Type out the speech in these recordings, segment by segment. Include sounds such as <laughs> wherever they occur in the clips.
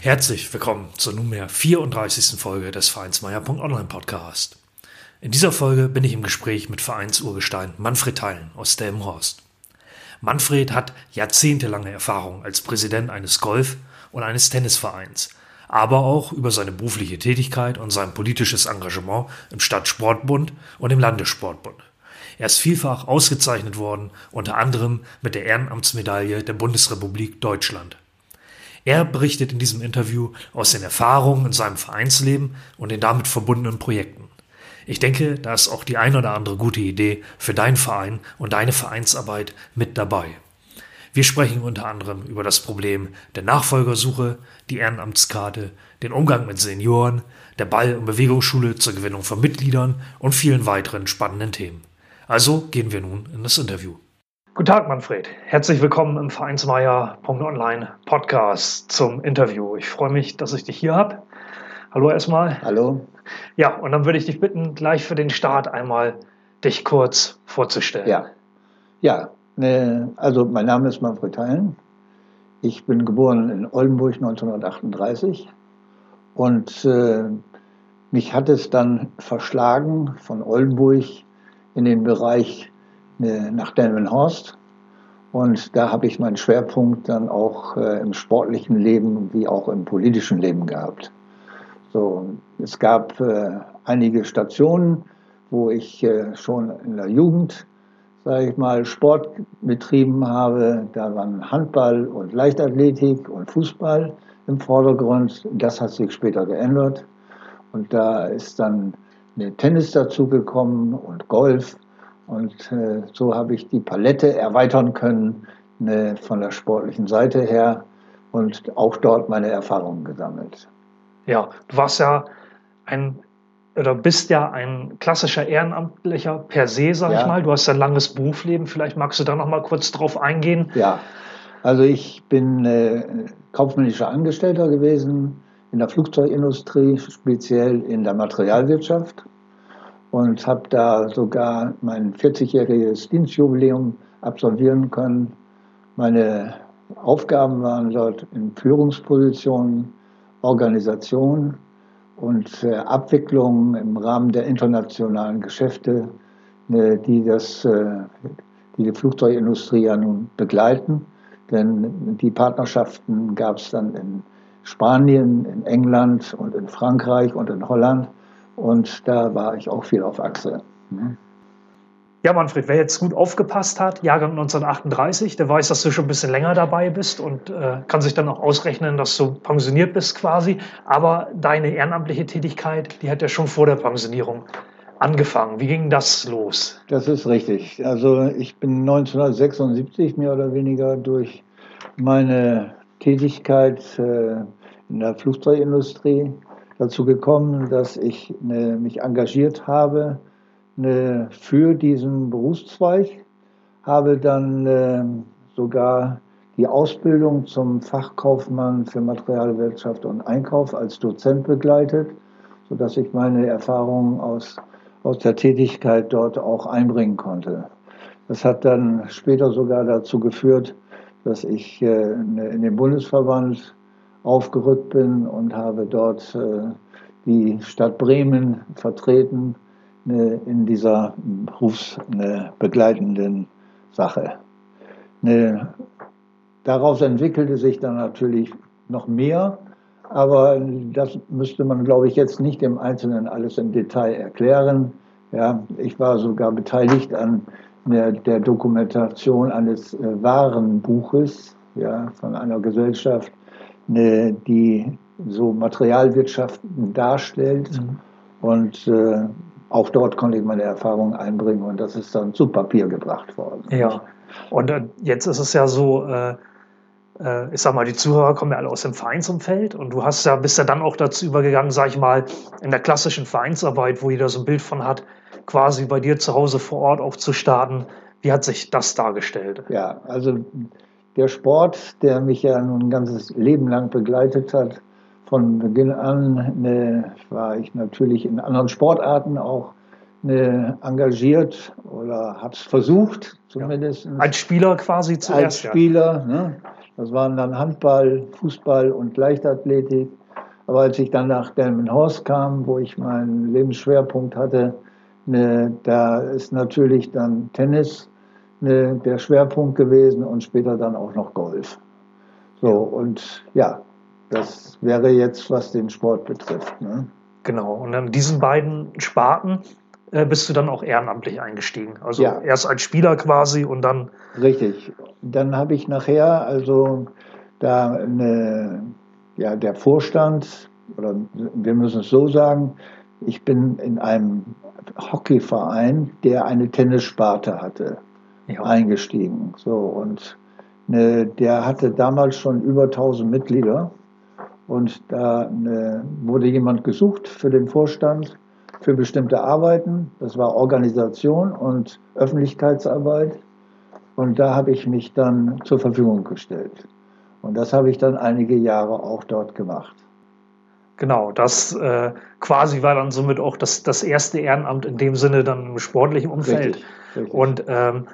Herzlich willkommen zur nunmehr 34. Folge des Vereinsmeier.online Podcast. In dieser Folge bin ich im Gespräch mit Vereinsurgestein Manfred Theilen aus Delmenhorst. Manfred hat jahrzehntelange Erfahrung als Präsident eines Golf- und eines Tennisvereins, aber auch über seine berufliche Tätigkeit und sein politisches Engagement im Stadtsportbund und im Landessportbund. Er ist vielfach ausgezeichnet worden, unter anderem mit der Ehrenamtsmedaille der Bundesrepublik Deutschland. Er berichtet in diesem Interview aus den Erfahrungen in seinem Vereinsleben und den damit verbundenen Projekten. Ich denke, da ist auch die ein oder andere gute Idee für deinen Verein und deine Vereinsarbeit mit dabei. Wir sprechen unter anderem über das Problem der Nachfolgersuche, die Ehrenamtskarte, den Umgang mit Senioren, der Ball- und Bewegungsschule zur Gewinnung von Mitgliedern und vielen weiteren spannenden Themen. Also gehen wir nun in das Interview. Guten Tag, Manfred. Herzlich willkommen im Vereinsmeier.online Podcast zum Interview. Ich freue mich, dass ich dich hier habe. Hallo erstmal. Hallo. Ja, und dann würde ich dich bitten, gleich für den Start einmal dich kurz vorzustellen. Ja, ja ne, also mein Name ist Manfred Theilen. Ich bin geboren in Oldenburg 1938 und äh, mich hat es dann verschlagen von Oldenburg in den Bereich nach Delmenhorst. Und da habe ich meinen Schwerpunkt dann auch äh, im sportlichen Leben wie auch im politischen Leben gehabt. So, es gab äh, einige Stationen, wo ich äh, schon in der Jugend, sage ich mal, Sport betrieben habe. Da waren Handball und Leichtathletik und Fußball im Vordergrund. Das hat sich später geändert. Und da ist dann Tennis dazugekommen und Golf. Und äh, so habe ich die Palette erweitern können ne, von der sportlichen Seite her und auch dort meine Erfahrungen gesammelt. Ja, du warst ja ein oder bist ja ein klassischer Ehrenamtlicher per se, sag ja. ich mal. Du hast ein langes Berufsleben. Vielleicht magst du da noch mal kurz drauf eingehen. Ja, also ich bin äh, kaufmännischer Angestellter gewesen in der Flugzeugindustrie, speziell in der Materialwirtschaft und habe da sogar mein 40-jähriges Dienstjubiläum absolvieren können. Meine Aufgaben waren dort in Führungspositionen, Organisation und äh, Abwicklung im Rahmen der internationalen Geschäfte, äh, die, das, äh, die die Flugzeugindustrie ja nun begleiten. Denn die Partnerschaften gab es dann in Spanien, in England und in Frankreich und in Holland. Und da war ich auch viel auf Achse. Ne? Ja, Manfred, wer jetzt gut aufgepasst hat, Jahrgang 1938, der weiß, dass du schon ein bisschen länger dabei bist und äh, kann sich dann auch ausrechnen, dass du pensioniert bist quasi. Aber deine ehrenamtliche Tätigkeit, die hat ja schon vor der Pensionierung angefangen. Wie ging das los? Das ist richtig. Also ich bin 1976 mehr oder weniger durch meine Tätigkeit äh, in der Flugzeugindustrie dazu gekommen, dass ich ne, mich engagiert habe ne, für diesen Berufszweig, habe dann äh, sogar die Ausbildung zum Fachkaufmann für Materialwirtschaft und Einkauf als Dozent begleitet, sodass ich meine Erfahrungen aus, aus der Tätigkeit dort auch einbringen konnte. Das hat dann später sogar dazu geführt, dass ich äh, in den Bundesverband aufgerückt bin und habe dort äh, die Stadt Bremen vertreten äh, in dieser berufsbegleitenden Sache. Daraus entwickelte sich dann natürlich noch mehr, aber das müsste man, glaube ich, jetzt nicht im Einzelnen alles im Detail erklären. Ja, ich war sogar beteiligt an der, der Dokumentation eines äh, wahren Buches ja, von einer Gesellschaft, Ne, die so Materialwirtschaften darstellt. Mhm. Und äh, auch dort konnte ich meine Erfahrungen einbringen und das ist dann zu Papier gebracht worden. Ja, und äh, jetzt ist es ja so, äh, äh, ich sag mal, die Zuhörer kommen ja alle aus dem Vereinsumfeld und du hast ja, bist ja dann auch dazu übergegangen, sag ich mal, in der klassischen Vereinsarbeit, wo jeder so ein Bild von hat, quasi bei dir zu Hause vor Ort auch zu starten. Wie hat sich das dargestellt? Ja, also der Sport, der mich ja nun ein ganzes Leben lang begleitet hat, von Beginn an ne, war ich natürlich in anderen Sportarten auch ne, engagiert oder habe es versucht, zumindest. Ja. Als Spieler quasi zuerst. Als Spieler, ne? das waren dann Handball, Fußball und Leichtathletik. Aber als ich dann nach Delmenhorst kam, wo ich meinen Lebensschwerpunkt hatte, ne, da ist natürlich dann Tennis ne, der Schwerpunkt gewesen und später dann auch noch Golf. So, und ja, das wäre jetzt, was den Sport betrifft. Ne? Genau, und an diesen beiden Sparten äh, bist du dann auch ehrenamtlich eingestiegen. Also ja. erst als Spieler quasi und dann. Richtig. Dann habe ich nachher, also da eine, ja, der Vorstand, oder wir müssen es so sagen, ich bin in einem Hockeyverein, der eine Tennissparte hatte, ja. eingestiegen. So, und ne, der hatte damals schon über 1000 Mitglieder. Und da ne, wurde jemand gesucht für den Vorstand für bestimmte Arbeiten. Das war Organisation und Öffentlichkeitsarbeit. Und da habe ich mich dann zur Verfügung gestellt. Und das habe ich dann einige Jahre auch dort gemacht. Genau, das äh, quasi war dann somit auch das, das erste Ehrenamt in dem Sinne dann im sportlichen Umfeld. Richtig, richtig. Und ähm,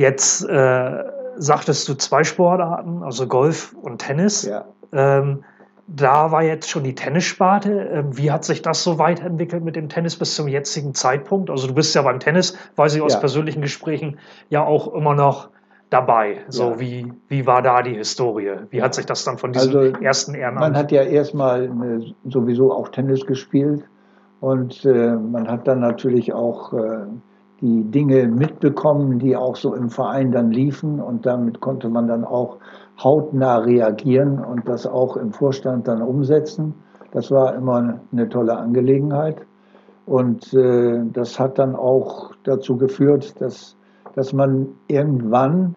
jetzt äh, sagtest du zwei Sportarten, also Golf und Tennis. Ja. Ähm, da war jetzt schon die Tennissparte. Ähm, wie hat sich das so weiterentwickelt mit dem Tennis bis zum jetzigen Zeitpunkt? Also du bist ja beim Tennis, weiß ich aus ja. persönlichen Gesprächen, ja auch immer noch dabei. So ja. wie, wie war da die Historie? Wie hat sich das dann von diesem also, ersten Ehrenamt? Man hat ja erstmal sowieso auch Tennis gespielt und äh, man hat dann natürlich auch äh, die Dinge mitbekommen, die auch so im Verein dann liefen und damit konnte man dann auch hautnah reagieren und das auch im Vorstand dann umsetzen. Das war immer eine tolle Angelegenheit. Und äh, das hat dann auch dazu geführt, dass, dass man irgendwann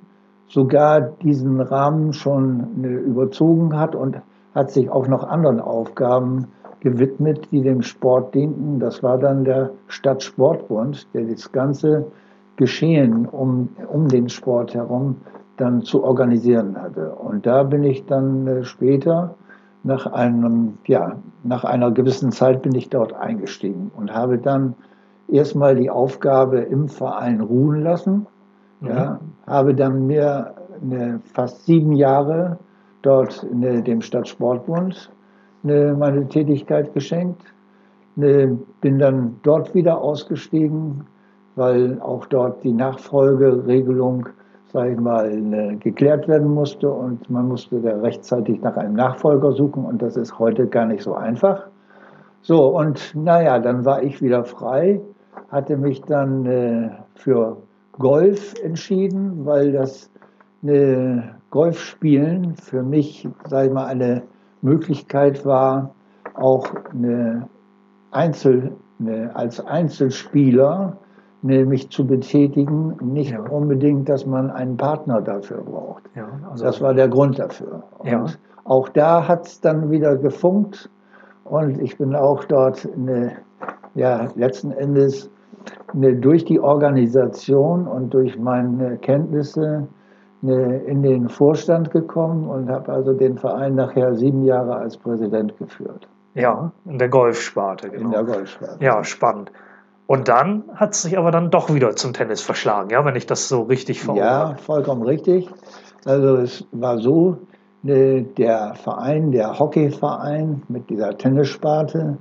sogar diesen Rahmen schon äh, überzogen hat und hat sich auch noch anderen Aufgaben gewidmet, die dem Sport dienten. Das war dann der Stadtsportbund, der das ganze Geschehen um, um den Sport herum dann zu organisieren hatte. Und da bin ich dann äh, später nach einem, ja, nach einer gewissen Zeit bin ich dort eingestiegen und habe dann erstmal die Aufgabe im Verein ruhen lassen. Mhm. Ja, habe dann mir eine, fast sieben Jahre dort eine, dem Stadtsportbund meine Tätigkeit geschenkt. bin dann dort wieder ausgestiegen, weil auch dort die Nachfolgeregelung sage ich mal, geklärt werden musste und man musste da rechtzeitig nach einem Nachfolger suchen und das ist heute gar nicht so einfach. So, und naja, dann war ich wieder frei, hatte mich dann äh, für Golf entschieden, weil das äh, Golfspielen für mich, sage ich mal, eine Möglichkeit war, auch eine Einzel, eine, als Einzelspieler nämlich zu betätigen, nicht ja. unbedingt, dass man einen Partner dafür braucht. Ja, also das war der Grund dafür. Und ja. auch da hat es dann wieder gefunkt und ich bin auch dort eine, ja, letzten Endes eine, durch die Organisation und durch meine Kenntnisse in den Vorstand gekommen und habe also den Verein nachher sieben Jahre als Präsident geführt. Ja, in der Golfsparte. Genau. In der Golfsparte. Ja, spannend. Und dann hat es sich aber dann doch wieder zum Tennis verschlagen, ja, wenn ich das so richtig vor Ja, vollkommen richtig. Also es war so, ne, der Verein, der Hockeyverein mit dieser Tennissparte,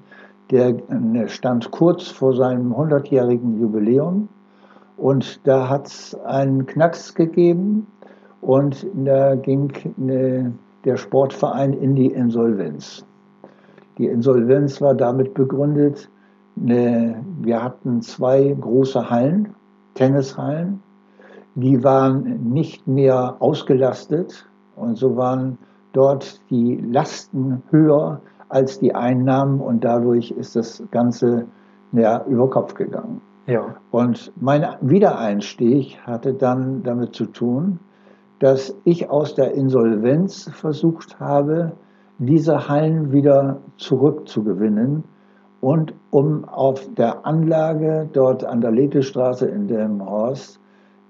der ne, stand kurz vor seinem 100-jährigen Jubiläum und da hat es einen Knacks gegeben und da ging ne, der Sportverein in die Insolvenz. Die Insolvenz war damit begründet, wir hatten zwei große Hallen, Tennishallen, die waren nicht mehr ausgelastet und so waren dort die Lasten höher als die Einnahmen und dadurch ist das Ganze ja, über Kopf gegangen. Ja. Und mein Wiedereinstieg hatte dann damit zu tun, dass ich aus der Insolvenz versucht habe, diese Hallen wieder zurückzugewinnen und um auf der Anlage dort an der Letestraße in Delmenhorst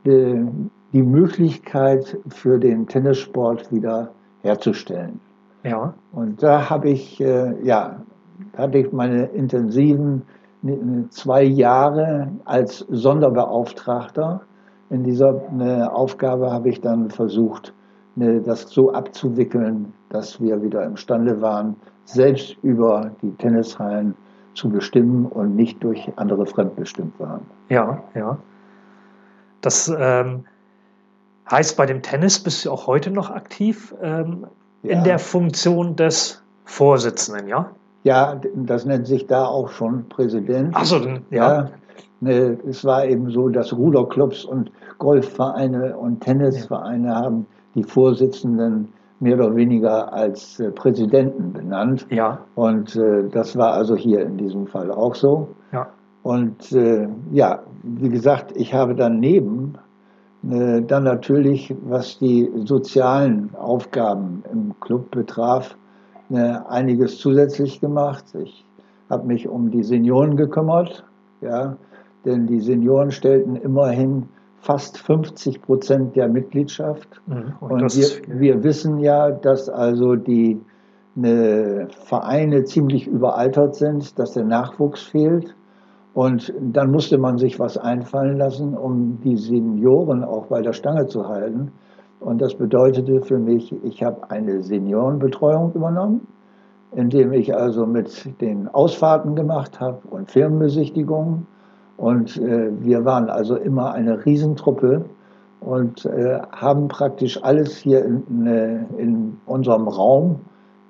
die, die Möglichkeit für den Tennissport wieder herzustellen. Ja. Und da habe ich, äh, ja, hatte ich meine intensiven zwei Jahre als Sonderbeauftragter. In dieser äh, Aufgabe habe ich dann versucht, äh, das so abzuwickeln, dass wir wieder imstande waren, selbst über die Tennishallen zu bestimmen und nicht durch andere fremdbestimmt waren. Ja, ja. Das ähm, heißt, bei dem Tennis bist du auch heute noch aktiv ähm, ja. in der Funktion des Vorsitzenden, ja? Ja, das nennt sich da auch schon Präsident. Ach so, ja. ja. Ne, es war eben so, dass Ruderclubs und Golfvereine und Tennisvereine ja. haben die Vorsitzenden mehr oder weniger als äh, Präsidenten benannt. Ja. Und äh, das war also hier in diesem Fall auch so. Ja. Und äh, ja, wie gesagt, ich habe daneben dann natürlich, was die sozialen Aufgaben im Club betraf, einiges zusätzlich gemacht. Ich habe mich um die Senioren gekümmert, ja, denn die Senioren stellten immerhin fast 50 Prozent der Mitgliedschaft. Mhm. Und, und wir, wir, wissen ja, dass also die ne, Vereine ziemlich überaltert sind, dass der Nachwuchs fehlt. Und dann musste man sich was einfallen lassen, um die Senioren auch bei der Stange zu halten. Und das bedeutete für mich, ich habe eine Seniorenbetreuung übernommen, indem ich also mit den Ausfahrten gemacht habe und Firmenbesichtigungen und äh, wir waren also immer eine Riesentruppe und äh, haben praktisch alles hier in, äh, in unserem Raum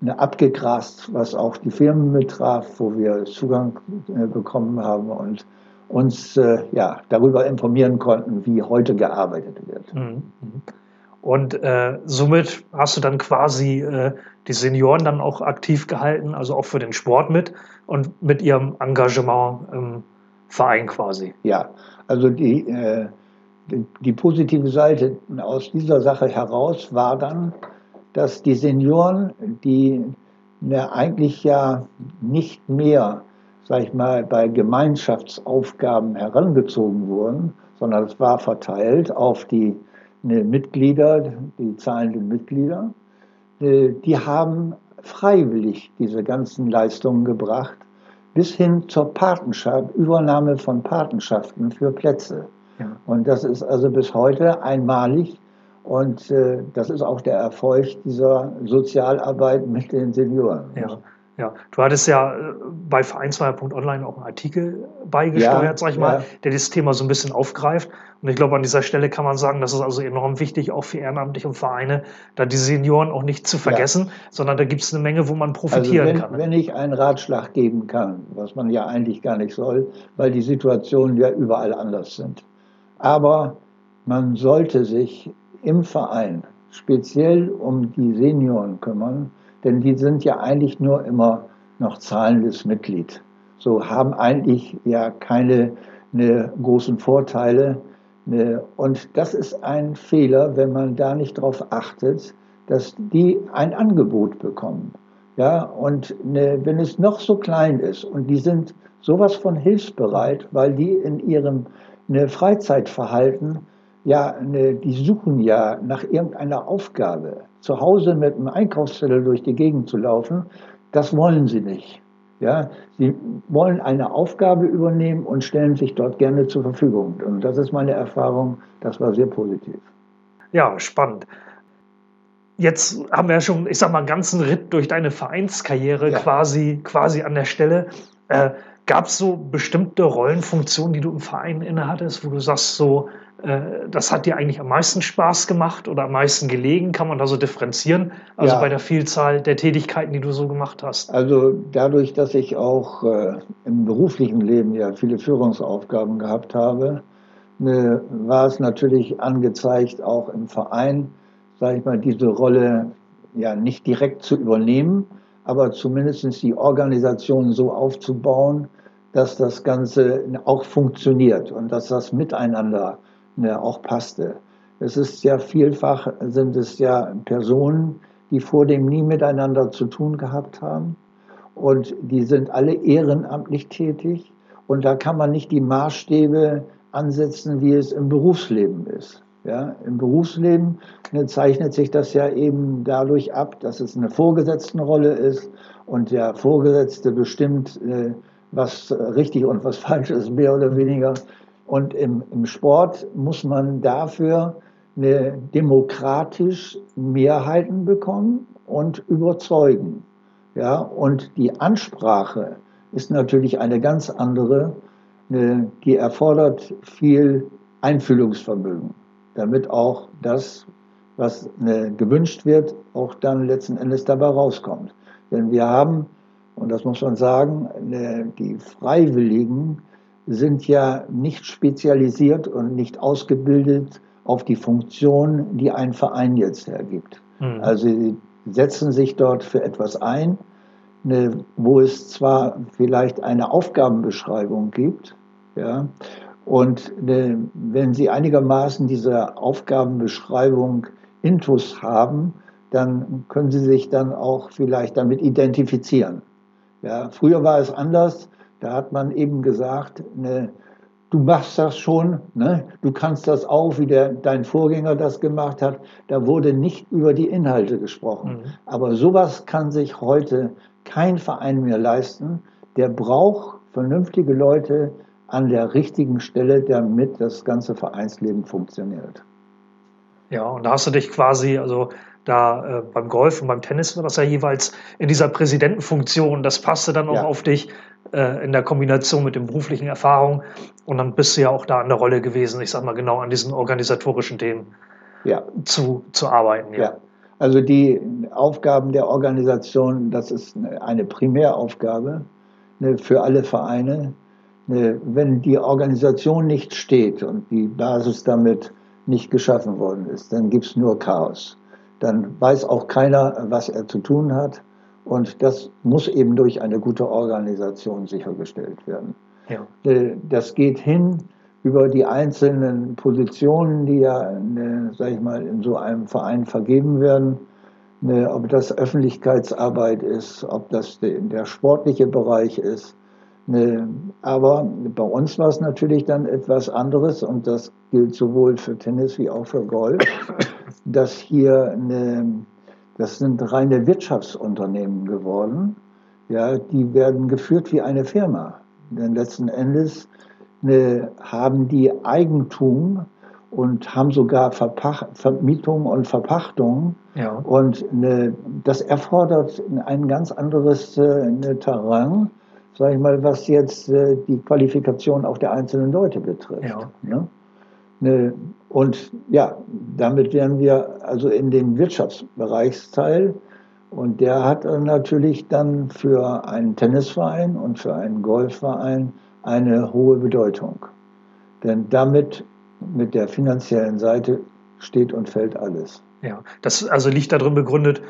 ne, abgegrast, was auch die Firmen betraf, wo wir Zugang äh, bekommen haben und uns äh, ja, darüber informieren konnten, wie heute gearbeitet wird. Mhm. Und äh, somit hast du dann quasi äh, die Senioren dann auch aktiv gehalten, also auch für den Sport mit und mit ihrem Engagement im Verein quasi. Ja, also die, äh, die, die, positive Seite aus dieser Sache heraus war dann, dass die Senioren, die ne, eigentlich ja nicht mehr, sag ich mal, bei Gemeinschaftsaufgaben herangezogen wurden, sondern es war verteilt auf die ne, Mitglieder, die zahlenden Mitglieder, äh, die haben freiwillig diese ganzen Leistungen gebracht bis hin zur Patenschaft, Übernahme von Patenschaften für Plätze. Ja. Und das ist also bis heute einmalig. Und äh, das ist auch der Erfolg dieser Sozialarbeit mit den Senioren. Ja. Ja, du hattest ja äh, bei Vereinsmeier.online auch einen Artikel beigesteuert, ja, sag ich mal, ja. der dieses Thema so ein bisschen aufgreift. Und ich glaube, an dieser Stelle kann man sagen, das ist also enorm wichtig, auch für Ehrenamtliche und Vereine, da die Senioren auch nicht zu vergessen, ja. sondern da gibt es eine Menge, wo man profitieren also wenn, kann. Wenn ich einen Ratschlag geben kann, was man ja eigentlich gar nicht soll, weil die Situationen ja überall anders sind. Aber man sollte sich im Verein speziell um die Senioren kümmern, denn die sind ja eigentlich nur immer noch zahlendes Mitglied. So haben eigentlich ja keine ne, großen Vorteile. Ne, und das ist ein Fehler, wenn man da nicht darauf achtet, dass die ein Angebot bekommen. Ja, und ne, wenn es noch so klein ist und die sind sowas von hilfsbereit, weil die in ihrem ne, Freizeitverhalten ja, ne, die suchen ja nach irgendeiner Aufgabe. Zu Hause mit einem Einkaufszettel durch die Gegend zu laufen, das wollen sie nicht. Ja, sie wollen eine Aufgabe übernehmen und stellen sich dort gerne zur Verfügung. Und das ist meine Erfahrung, das war sehr positiv. Ja, spannend. Jetzt haben wir ja schon, ich sag mal, einen ganzen Ritt durch deine Vereinskarriere ja. quasi, quasi an der Stelle. Äh, Gab es so bestimmte Rollenfunktionen, die du im Verein innehattest, wo du sagst, so, das hat dir eigentlich am meisten Spaß gemacht oder am meisten gelegen? Kann man da so differenzieren? Also ja. bei der Vielzahl der Tätigkeiten, die du so gemacht hast? Also dadurch, dass ich auch äh, im beruflichen Leben ja viele Führungsaufgaben gehabt habe, ne, war es natürlich angezeigt, auch im Verein, sage ich mal, diese Rolle ja nicht direkt zu übernehmen, aber zumindest die Organisation so aufzubauen, dass das Ganze auch funktioniert und dass das miteinander ne, auch passte. Es ist ja vielfach, sind es ja Personen, die vor dem nie miteinander zu tun gehabt haben. Und die sind alle ehrenamtlich tätig. Und da kann man nicht die Maßstäbe ansetzen, wie es im Berufsleben ist. Ja, Im Berufsleben ne, zeichnet sich das ja eben dadurch ab, dass es eine Vorgesetztenrolle ist und der Vorgesetzte bestimmt, äh, was richtig und was falsch ist, mehr oder weniger. Und im, im Sport muss man dafür eine demokratisch Mehrheiten bekommen und überzeugen. Ja, und die Ansprache ist natürlich eine ganz andere, die erfordert viel Einfühlungsvermögen, damit auch das, was gewünscht wird, auch dann letzten Endes dabei rauskommt. Denn wir haben, und das muss man sagen, die Freiwilligen sind ja nicht spezialisiert und nicht ausgebildet auf die Funktion, die ein Verein jetzt ergibt. Mhm. Also sie setzen sich dort für etwas ein, ne, wo es zwar vielleicht eine Aufgabenbeschreibung gibt, ja, und ne, wenn sie einigermaßen diese Aufgabenbeschreibung intus haben, dann können sie sich dann auch vielleicht damit identifizieren. Ja, früher war es anders. Da hat man eben gesagt, ne, du machst das schon, ne? du kannst das auch, wie der, dein Vorgänger das gemacht hat. Da wurde nicht über die Inhalte gesprochen. Mhm. Aber sowas kann sich heute kein Verein mehr leisten. Der braucht vernünftige Leute an der richtigen Stelle, damit das ganze Vereinsleben funktioniert. Ja, und da hast du dich quasi, also da äh, beim Golf und beim Tennis war das ja jeweils in dieser Präsidentenfunktion. Das passte dann auch ja. auf dich äh, in der Kombination mit den beruflichen Erfahrungen. Und dann bist du ja auch da an der Rolle gewesen, ich sag mal genau an diesen organisatorischen Themen ja. zu, zu arbeiten. Ja. ja. Also die Aufgaben der Organisation, das ist eine Primäraufgabe ne, für alle Vereine. Ne, wenn die Organisation nicht steht und die Basis damit nicht geschaffen worden ist, dann gibt es nur Chaos. Dann weiß auch keiner, was er zu tun hat. Und das muss eben durch eine gute Organisation sichergestellt werden. Ja. Äh, das geht hin über die einzelnen Positionen, die ja, ne, sag ich mal, in so einem Verein vergeben werden. Ne, ob das Öffentlichkeitsarbeit ist, ob das der sportliche Bereich ist. Ne, aber bei uns war es natürlich dann etwas anderes und das gilt sowohl für Tennis wie auch für Golf, dass hier eine das sind reine Wirtschaftsunternehmen geworden. Ja, die werden geführt wie eine Firma. Denn letzten Endes ne, haben die Eigentum und haben sogar Verpach Vermietung und Verpachtung. Ja. Und ne, das erfordert ein ganz anderes äh, ne, Terrain, sage ich mal, was jetzt äh, die Qualifikation auch der einzelnen Leute betrifft. Ja. Ne? Ne, und ja, damit wären wir also in dem Wirtschaftsbereichsteil. Und der hat natürlich dann für einen Tennisverein und für einen Golfverein eine hohe Bedeutung. Denn damit, mit der finanziellen Seite, steht und fällt alles. Ja, das also liegt darin begründet,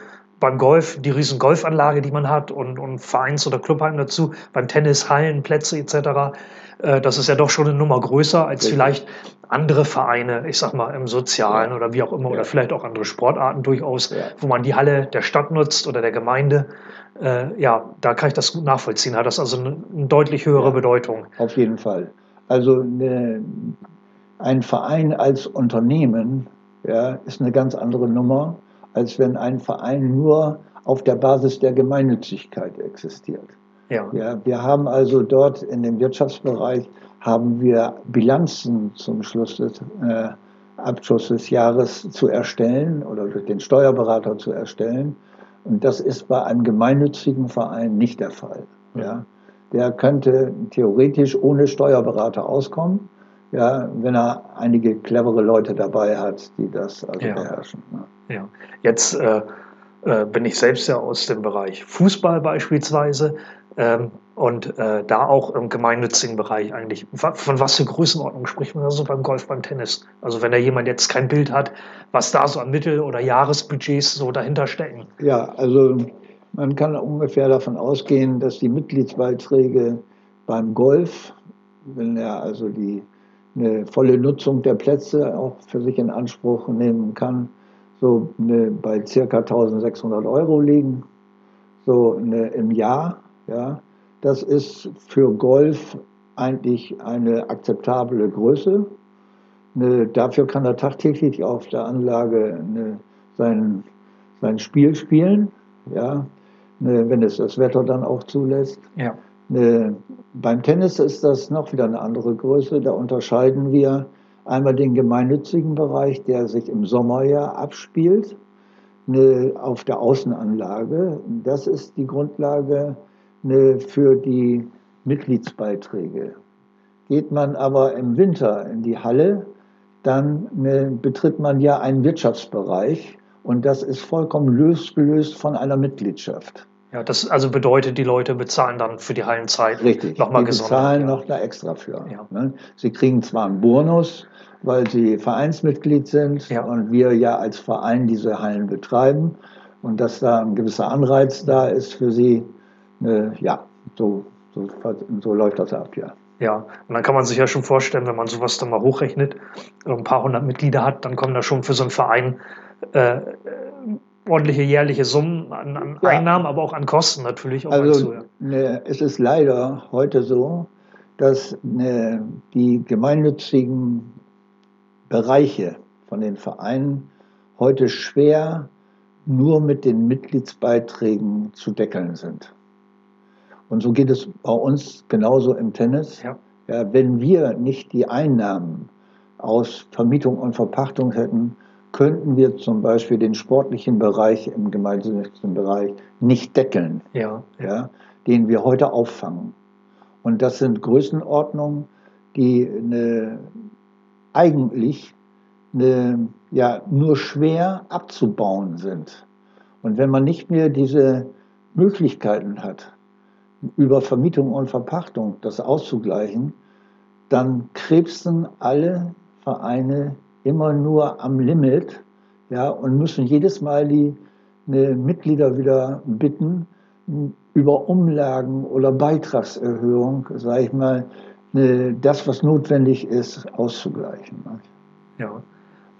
beim Golf die riesen Golfanlage, die man hat und, und Vereins- oder Clubheim dazu, beim Tennis Hallen, Plätze etc. Äh, das ist ja doch schon eine Nummer größer als Richtig. vielleicht andere Vereine, ich sag mal im Sozialen ja. oder wie auch immer, ja. oder vielleicht auch andere Sportarten durchaus, ja. wo man die Halle der Stadt nutzt oder der Gemeinde. Äh, ja, da kann ich das gut nachvollziehen. Hat das also eine, eine deutlich höhere Bedeutung. Auf jeden Fall. Also eine, ein Verein als Unternehmen ja, ist eine ganz andere Nummer, als wenn ein Verein nur auf der Basis der Gemeinnützigkeit existiert. Ja. ja. Wir haben also dort in dem Wirtschaftsbereich haben wir Bilanzen zum Schluss des äh, Abschluss des Jahres zu erstellen oder durch den Steuerberater zu erstellen. Und das ist bei einem gemeinnützigen Verein nicht der Fall. Ja. Der könnte theoretisch ohne Steuerberater auskommen, ja, wenn er einige clevere Leute dabei hat, die das also ja. beherrschen. Ja. ja. Jetzt äh, äh, bin ich selbst ja aus dem Bereich Fußball beispielsweise. Ähm, und äh, da auch im gemeinnützigen Bereich eigentlich. Von was für Größenordnung spricht man da so beim Golf, beim Tennis? Also wenn da jemand jetzt kein Bild hat, was da so an Mittel- oder Jahresbudgets so dahinter stecken? Ja, also man kann ungefähr davon ausgehen, dass die Mitgliedsbeiträge beim Golf, wenn er also die eine volle Nutzung der Plätze auch für sich in Anspruch nehmen kann, so eine, bei circa 1600 Euro liegen, so eine, im Jahr. Ja. Das ist für Golf eigentlich eine akzeptable Größe. Eine, dafür kann er tagtäglich auf der Anlage eine, sein, sein Spiel spielen, ja, wenn es das Wetter dann auch zulässt. Ja. Beim Tennis ist das noch wieder eine andere Größe. Da unterscheiden wir einmal den gemeinnützigen Bereich, der sich im Sommer ja abspielt, auf der Außenanlage. Das ist die Grundlage für die Mitgliedsbeiträge. Geht man aber im Winter in die Halle, dann ne, betritt man ja einen Wirtschaftsbereich und das ist vollkommen losgelöst von einer Mitgliedschaft. Ja, das also bedeutet, die Leute bezahlen dann für die Hallenzeit Richtig, nochmal gesondert. Die bezahlen ja. noch da extra für. Ja. Ne? Sie kriegen zwar einen Bonus, weil sie Vereinsmitglied sind ja. und wir ja als Verein diese Hallen betreiben und dass da ein gewisser Anreiz da ist für sie. Äh, ja, so, so, so läuft das ab, ja. Ja, und dann kann man sich ja schon vorstellen, wenn man sowas dann mal hochrechnet, ein paar hundert Mitglieder hat, dann kommen da schon für so einen Verein äh, ordentliche jährliche Summen an, an ja. Einnahmen, aber auch an Kosten natürlich. Auch also ne, es ist leider heute so, dass ne, die gemeinnützigen Bereiche von den Vereinen heute schwer nur mit den Mitgliedsbeiträgen zu deckeln sind. Und so geht es bei uns genauso im Tennis. Ja. Ja, wenn wir nicht die Einnahmen aus Vermietung und Verpachtung hätten, könnten wir zum Beispiel den sportlichen Bereich im gemeinnützigen Bereich nicht deckeln, ja. Ja, den wir heute auffangen. Und das sind Größenordnungen, die eine, eigentlich eine, ja, nur schwer abzubauen sind. Und wenn man nicht mehr diese Möglichkeiten hat, über Vermietung und Verpachtung das auszugleichen, dann krebsen alle Vereine immer nur am Limit ja, und müssen jedes Mal die ne, Mitglieder wieder bitten, über Umlagen oder Beitragserhöhung, sage ich mal, ne, das, was notwendig ist, auszugleichen. Ja.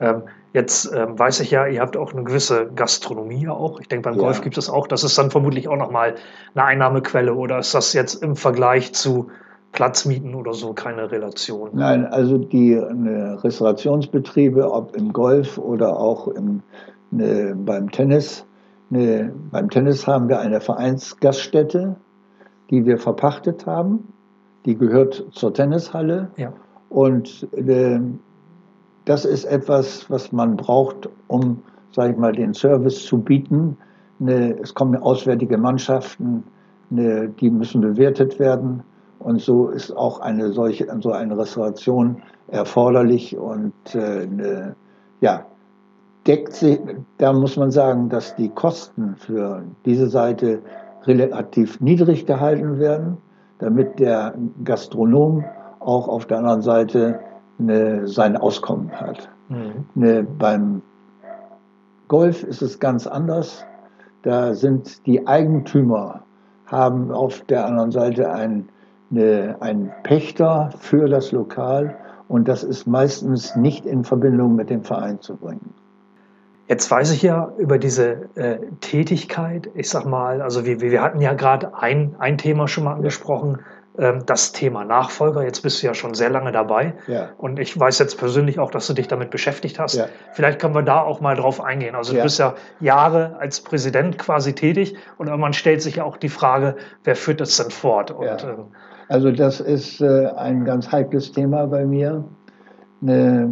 Ähm, jetzt ähm, weiß ich ja, ihr habt auch eine gewisse Gastronomie auch. Ich denke, beim Golf gibt es auch. Das ist dann vermutlich auch nochmal eine Einnahmequelle oder ist das jetzt im Vergleich zu Platzmieten oder so keine Relation? Nein, also die Restaurationsbetriebe, ob im Golf oder auch im, ne, beim Tennis. Ne, beim Tennis haben wir eine Vereinsgaststätte, die wir verpachtet haben. Die gehört zur Tennishalle. Ja. Und äh, das ist etwas, was man braucht, um, sage ich mal, den Service zu bieten. Ne, es kommen auswärtige Mannschaften, ne, die müssen bewertet werden. Und so ist auch eine solche, so eine Restauration erforderlich und äh, ne, ja, deckt sich, da muss man sagen, dass die Kosten für diese Seite relativ niedrig gehalten werden, damit der Gastronom auch auf der anderen Seite eine, sein Auskommen hat. Mhm. Ne, beim Golf ist es ganz anders. Da sind die Eigentümer, haben auf der anderen Seite ein, eine, einen Pächter für das Lokal und das ist meistens nicht in Verbindung mit dem Verein zu bringen. Jetzt weiß ich ja über diese äh, Tätigkeit, ich sag mal, also wir, wir hatten ja gerade ein, ein Thema schon mal angesprochen, ähm, das Thema Nachfolger. Jetzt bist du ja schon sehr lange dabei. Ja. Und ich weiß jetzt persönlich auch, dass du dich damit beschäftigt hast. Ja. Vielleicht können wir da auch mal drauf eingehen. Also du bist ja Jahre als Präsident quasi tätig und irgendwann stellt sich ja auch die Frage, wer führt das denn fort? Und, ähm, also das ist äh, ein ganz heikles Thema bei mir. Ne,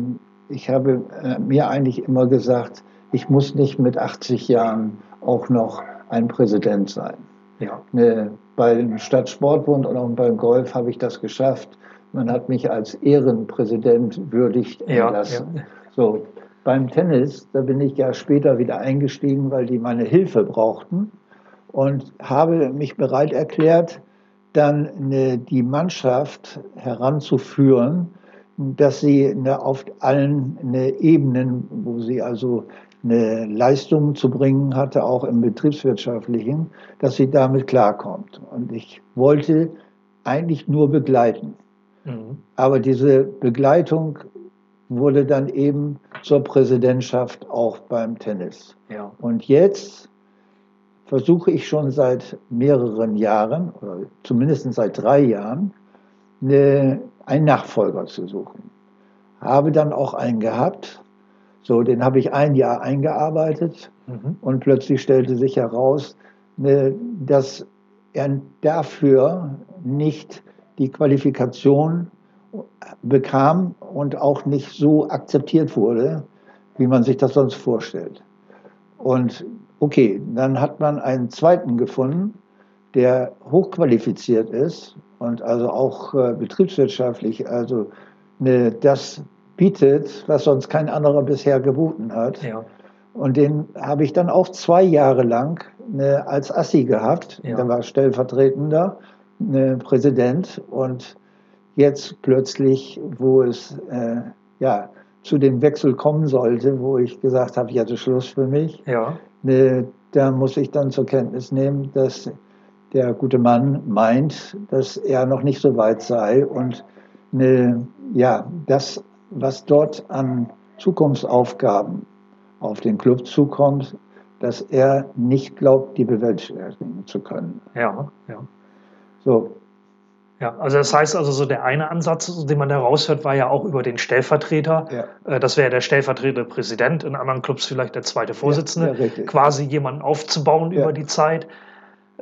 ich habe äh, mir eigentlich immer gesagt, ich muss nicht mit 80 Jahren auch noch ein Präsident sein. Ja. Ne, beim Stadtsportbund und auch beim Golf habe ich das geschafft. Man hat mich als Ehrenpräsident würdigt entlassen. Ja, ja. So, beim Tennis, da bin ich ja später wieder eingestiegen, weil die meine Hilfe brauchten und habe mich bereit erklärt, dann eine, die Mannschaft heranzuführen, dass sie eine, auf allen Ebenen, wo sie also eine Leistung zu bringen hatte, auch im betriebswirtschaftlichen, dass sie damit klarkommt. Und ich wollte eigentlich nur begleiten. Mhm. Aber diese Begleitung wurde dann eben zur Präsidentschaft auch beim Tennis. Ja. Und jetzt versuche ich schon seit mehreren Jahren, oder zumindest seit drei Jahren, eine, einen Nachfolger zu suchen. Habe dann auch einen gehabt. So, den habe ich ein Jahr eingearbeitet mhm. und plötzlich stellte sich heraus, ne, dass er dafür nicht die Qualifikation bekam und auch nicht so akzeptiert wurde, wie man sich das sonst vorstellt. Und okay, dann hat man einen zweiten gefunden, der hochqualifiziert ist und also auch äh, betriebswirtschaftlich, also ne, das bietet, was sonst kein anderer bisher geboten hat. Ja. Und den habe ich dann auch zwei Jahre lang ne, als Assi gehabt. Ja. Der war stellvertretender ne, Präsident und jetzt plötzlich, wo es äh, ja zu dem Wechsel kommen sollte, wo ich gesagt habe, ja, das ist Schluss für mich, ja. ne, da muss ich dann zur Kenntnis nehmen, dass der gute Mann meint, dass er noch nicht so weit sei und ne, ja, das, was dort an Zukunftsaufgaben auf den Club zukommt, dass er nicht glaubt, die bewältigen zu können. Ja, ja. So. Ja, also das heißt also so der eine Ansatz, den man da raushört, war ja auch über den Stellvertreter. Ja. Äh, das wäre der stellvertretende Präsident, in anderen Clubs vielleicht der zweite Vorsitzende, ja, ja, quasi jemanden aufzubauen über die Zeit.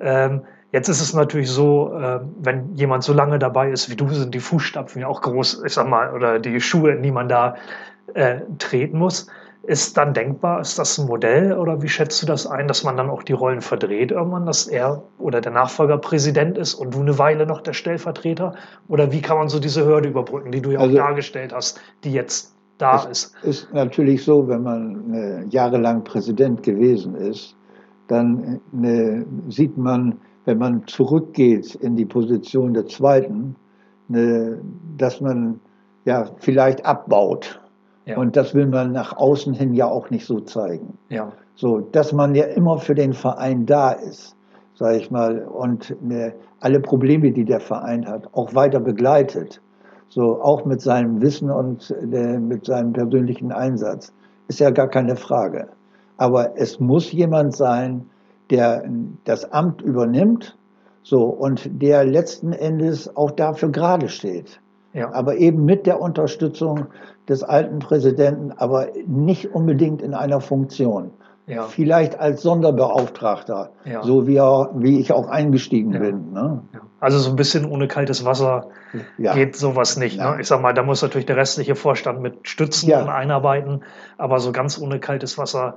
Ähm, jetzt ist es natürlich so, äh, wenn jemand so lange dabei ist wie du, sind die Fußstapfen ja auch groß, ich sag mal, oder die Schuhe, in die man da äh, treten muss. Ist dann denkbar, ist das ein Modell oder wie schätzt du das ein, dass man dann auch die Rollen verdreht irgendwann, dass er oder der Nachfolger Präsident ist und du eine Weile noch der Stellvertreter? Oder wie kann man so diese Hürde überbrücken, die du ja auch also, dargestellt hast, die jetzt da es ist? Ist natürlich so, wenn man äh, jahrelang Präsident gewesen ist, dann äh, sieht man, wenn man zurückgeht in die Position der Zweiten, äh, dass man ja vielleicht abbaut ja. Und das will man nach außen hin ja auch nicht so zeigen. Ja. So, dass man ja immer für den Verein da ist, sage ich mal, und ne, alle Probleme, die der Verein hat, auch weiter begleitet. So, auch mit seinem Wissen und äh, mit seinem persönlichen Einsatz. Ist ja gar keine Frage. Aber es muss jemand sein, der das Amt übernimmt, so, und der letzten Endes auch dafür gerade steht. Ja. Aber eben mit der Unterstützung des alten Präsidenten, aber nicht unbedingt in einer Funktion. Ja. Vielleicht als Sonderbeauftragter, ja. so wie, er, wie ich auch eingestiegen bin. Ne? Also so ein bisschen ohne kaltes Wasser geht sowas nicht. Ne? Ich sag mal, da muss natürlich der restliche Vorstand mit stützen und einarbeiten, aber so ganz ohne kaltes Wasser.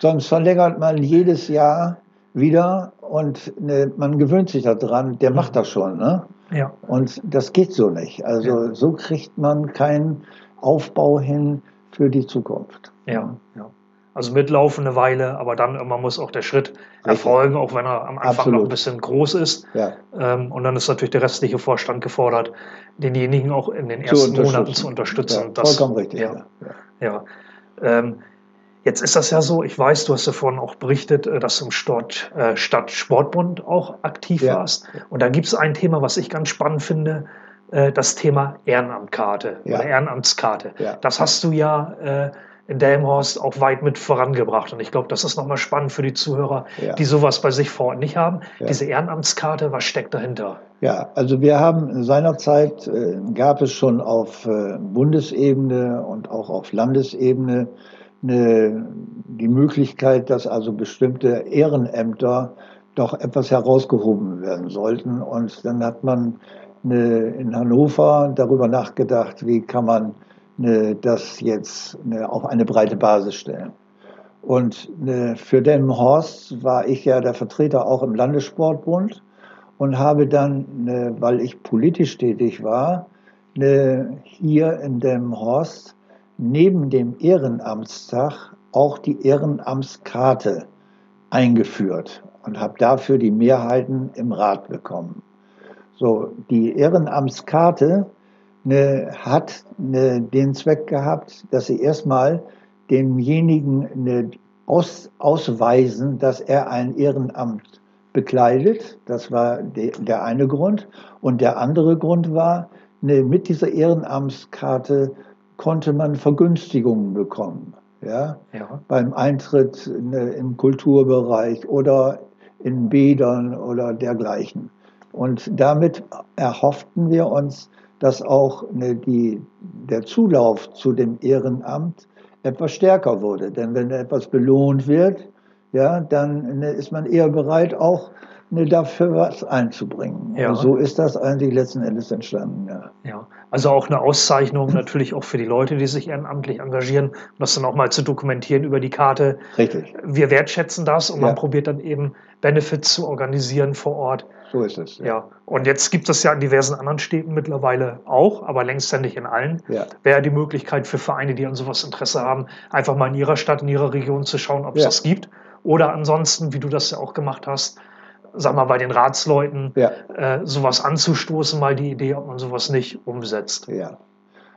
Sonst verlängert man jedes Jahr wieder und ne, man gewöhnt sich daran, der macht das schon. Ne? Ja. Und das geht so nicht. Also so kriegt man keinen Aufbau hin für die Zukunft. Ja, ja. Also mitlaufen eine Weile, aber dann irgendwann muss auch der Schritt Richtig. erfolgen, auch wenn er am Anfang Absolut. noch ein bisschen groß ist. Ja. Ähm, und dann ist natürlich der restliche Vorstand gefordert, denjenigen auch in den ersten zu Monaten zu unterstützen. Ja, das, vollkommen richtig. Ja, ja. Ähm, jetzt ist das ja so, ich weiß, du hast ja vorhin auch berichtet, äh, dass du im äh, Stadt Sportbund auch aktiv warst. Und da gibt es ein Thema, was ich ganz spannend finde. Äh, das Thema Ehrenamtkarte ja. oder Ehrenamtskarte. Ja. Das hast du ja äh, in Delmhorst auch weit mit vorangebracht. Und ich glaube, das ist nochmal spannend für die Zuhörer, ja. die sowas bei sich vor Ort nicht haben. Diese Ehrenamtskarte, was steckt dahinter? Ja, also wir haben seinerzeit, äh, gab es schon auf äh, Bundesebene und auch auf Landesebene eine, die Möglichkeit, dass also bestimmte Ehrenämter doch etwas herausgehoben werden sollten. Und dann hat man in Hannover darüber nachgedacht, wie kann man das jetzt auf eine breite Basis stellen. Und für Delmenhorst war ich ja der Vertreter auch im Landessportbund und habe dann, weil ich politisch tätig war, hier in Delmenhorst neben dem Ehrenamtstag auch die Ehrenamtskarte eingeführt und habe dafür die Mehrheiten im Rat bekommen. So, die Ehrenamtskarte ne, hat ne, den Zweck gehabt, dass sie erstmal demjenigen ne, aus, ausweisen, dass er ein Ehrenamt bekleidet. Das war de, der eine Grund. Und der andere Grund war, ne, mit dieser Ehrenamtskarte konnte man Vergünstigungen bekommen. Ja? Ja. Beim Eintritt ne, im Kulturbereich oder in Bädern oder dergleichen. Und damit erhofften wir uns, dass auch ne, die, der Zulauf zu dem Ehrenamt etwas stärker wurde. Denn wenn etwas belohnt wird, ja, dann ne, ist man eher bereit, auch ne, dafür was einzubringen. Ja. So ist das eigentlich letzten Endes entstanden. Ja. Ja, also auch eine Auszeichnung natürlich auch für die Leute, die sich ehrenamtlich engagieren, um das dann auch mal zu dokumentieren über die Karte. Richtig, Wir wertschätzen das und man Ja. probiert dann eben Benefits zu organisieren vor Ort. so ist es. Ja, und jetzt gibt es ja in diversen anderen Städten mittlerweile auch, aber längst ja nicht in allen. Ja. Wäre die Möglichkeit für Vereine, die an sowas Interesse haben, einfach mal in ihrer Stadt, in ihrer Region zu schauen, ob es Ja. das gibt. Oder ansonsten, wie du das ja auch gemacht hast, sag mal bei den Ratsleuten, Ja. äh, sowas anzustoßen, mal die Idee, ob man sowas nicht umsetzt. Ja.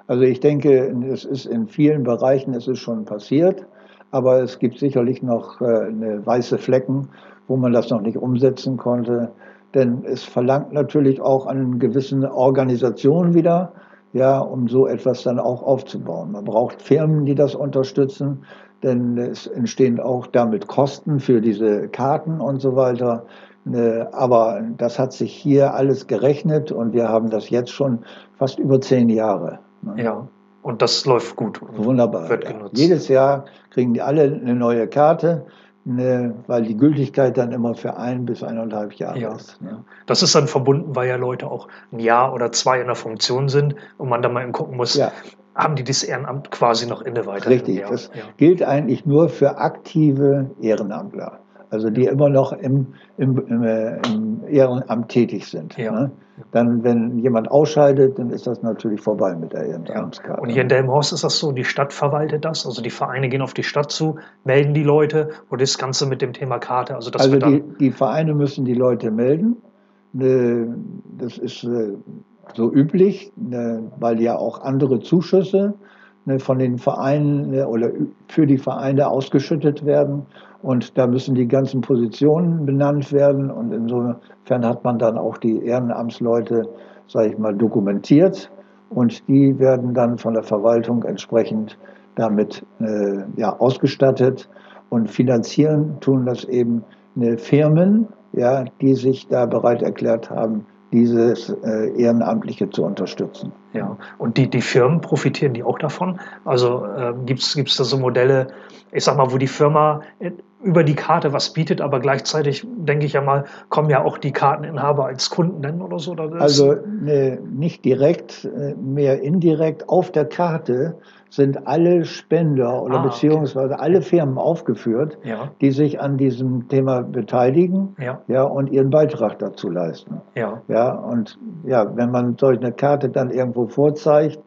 Also ich denke, es ist in vielen Bereichen es ist schon passiert, aber es gibt sicherlich noch äh, eine weiße Flecken, wo man das noch nicht umsetzen konnte. Denn es verlangt natürlich auch an gewissen Organisationen wieder, ja, um so etwas dann auch aufzubauen. Man braucht Firmen, die das unterstützen, denn es entstehen auch damit Kosten für diese Karten und so weiter. Ne, Aber das hat sich hier alles gerechnet und wir haben das jetzt schon fast über zehn Jahre. ne? Ja, und das läuft gut. und Wunderbar. Wird genutzt. Jedes Jahr kriegen die alle eine neue Karte, ne, weil die Gültigkeit dann immer für ein bis eineinhalb Jahre Ja, ist. Ne? Das ist dann verbunden, weil ja Leute auch ein Jahr oder zwei in der Funktion sind und man dann mal gucken muss, Ja. haben die das Ehrenamt quasi noch inne weiter? Richtig. Das ja. gilt eigentlich nur für aktive Ehrenamtler. Also die immer noch im, im, im, äh, im Ehrenamt tätig sind. Ja. Ne? Dann, wenn jemand ausscheidet, dann ist das natürlich vorbei mit der Ja. Ehrenamtskarte. Und hier in Delmenhorst ist das so, die Stadt verwaltet das, also die Vereine gehen auf die Stadt zu, melden die Leute und das Ganze mit dem Thema Karte, also das Also wird dann, die, die Vereine müssen die Leute melden. Das ist äh, so üblich, weil ja auch andere Zuschüsse ne, von den Vereinen ne, oder für die Vereine ausgeschüttet werden. Und da müssen die ganzen Positionen benannt werden. Und insofern hat man dann auch die Ehrenamtsleute, sage ich mal, dokumentiert. Und die werden dann von der Verwaltung entsprechend damit äh, ja, ausgestattet. Und finanzieren tun das eben eine Firmen, ja, die sich da bereit erklärt haben, dieses äh, Ehrenamtliche zu unterstützen. ja. Und die, die Firmen profitieren die auch davon? Also ähm, gibt es da so Modelle, ich sag mal, wo die Firma äh, über die Karte was bietet, aber gleichzeitig, denke ich ja mal, kommen ja auch die Karteninhaber als Kunden nennen oder so? Oder Also ne, nicht direkt, äh, mehr indirekt. Auf der Karte sind alle Spender oder Ah, okay. beziehungsweise alle Firmen aufgeführt, ja, die sich an diesem Thema beteiligen ja, ja, und ihren Beitrag dazu leisten. ja, Ja, und ja, wenn man solch eine Karte dann irgendwo vorzeigt,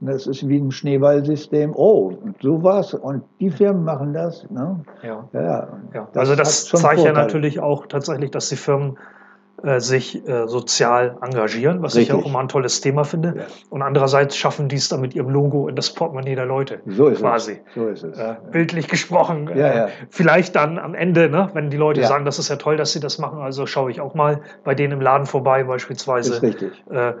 das ist wie ein Schneeballsystem. Oh, so was und die Firmen machen das. Ne? ja. Ja, Ja, das also das zeigt ja natürlich auch tatsächlich, dass die Firmen sich äh, sozial engagieren, was ich ja auch Richtig. immer ein tolles Thema finde. Ja. Und andererseits schaffen die es dann mit ihrem Logo in das Portemonnaie der Leute. So ist quasi. es. So ist es. Äh, bildlich gesprochen. Ja, äh, ja. Vielleicht dann am Ende, ne, wenn die Leute Ja. sagen, das ist ja toll, dass sie das machen, also schaue ich auch mal bei denen im Laden vorbei beispielsweise. ist richtig. Äh,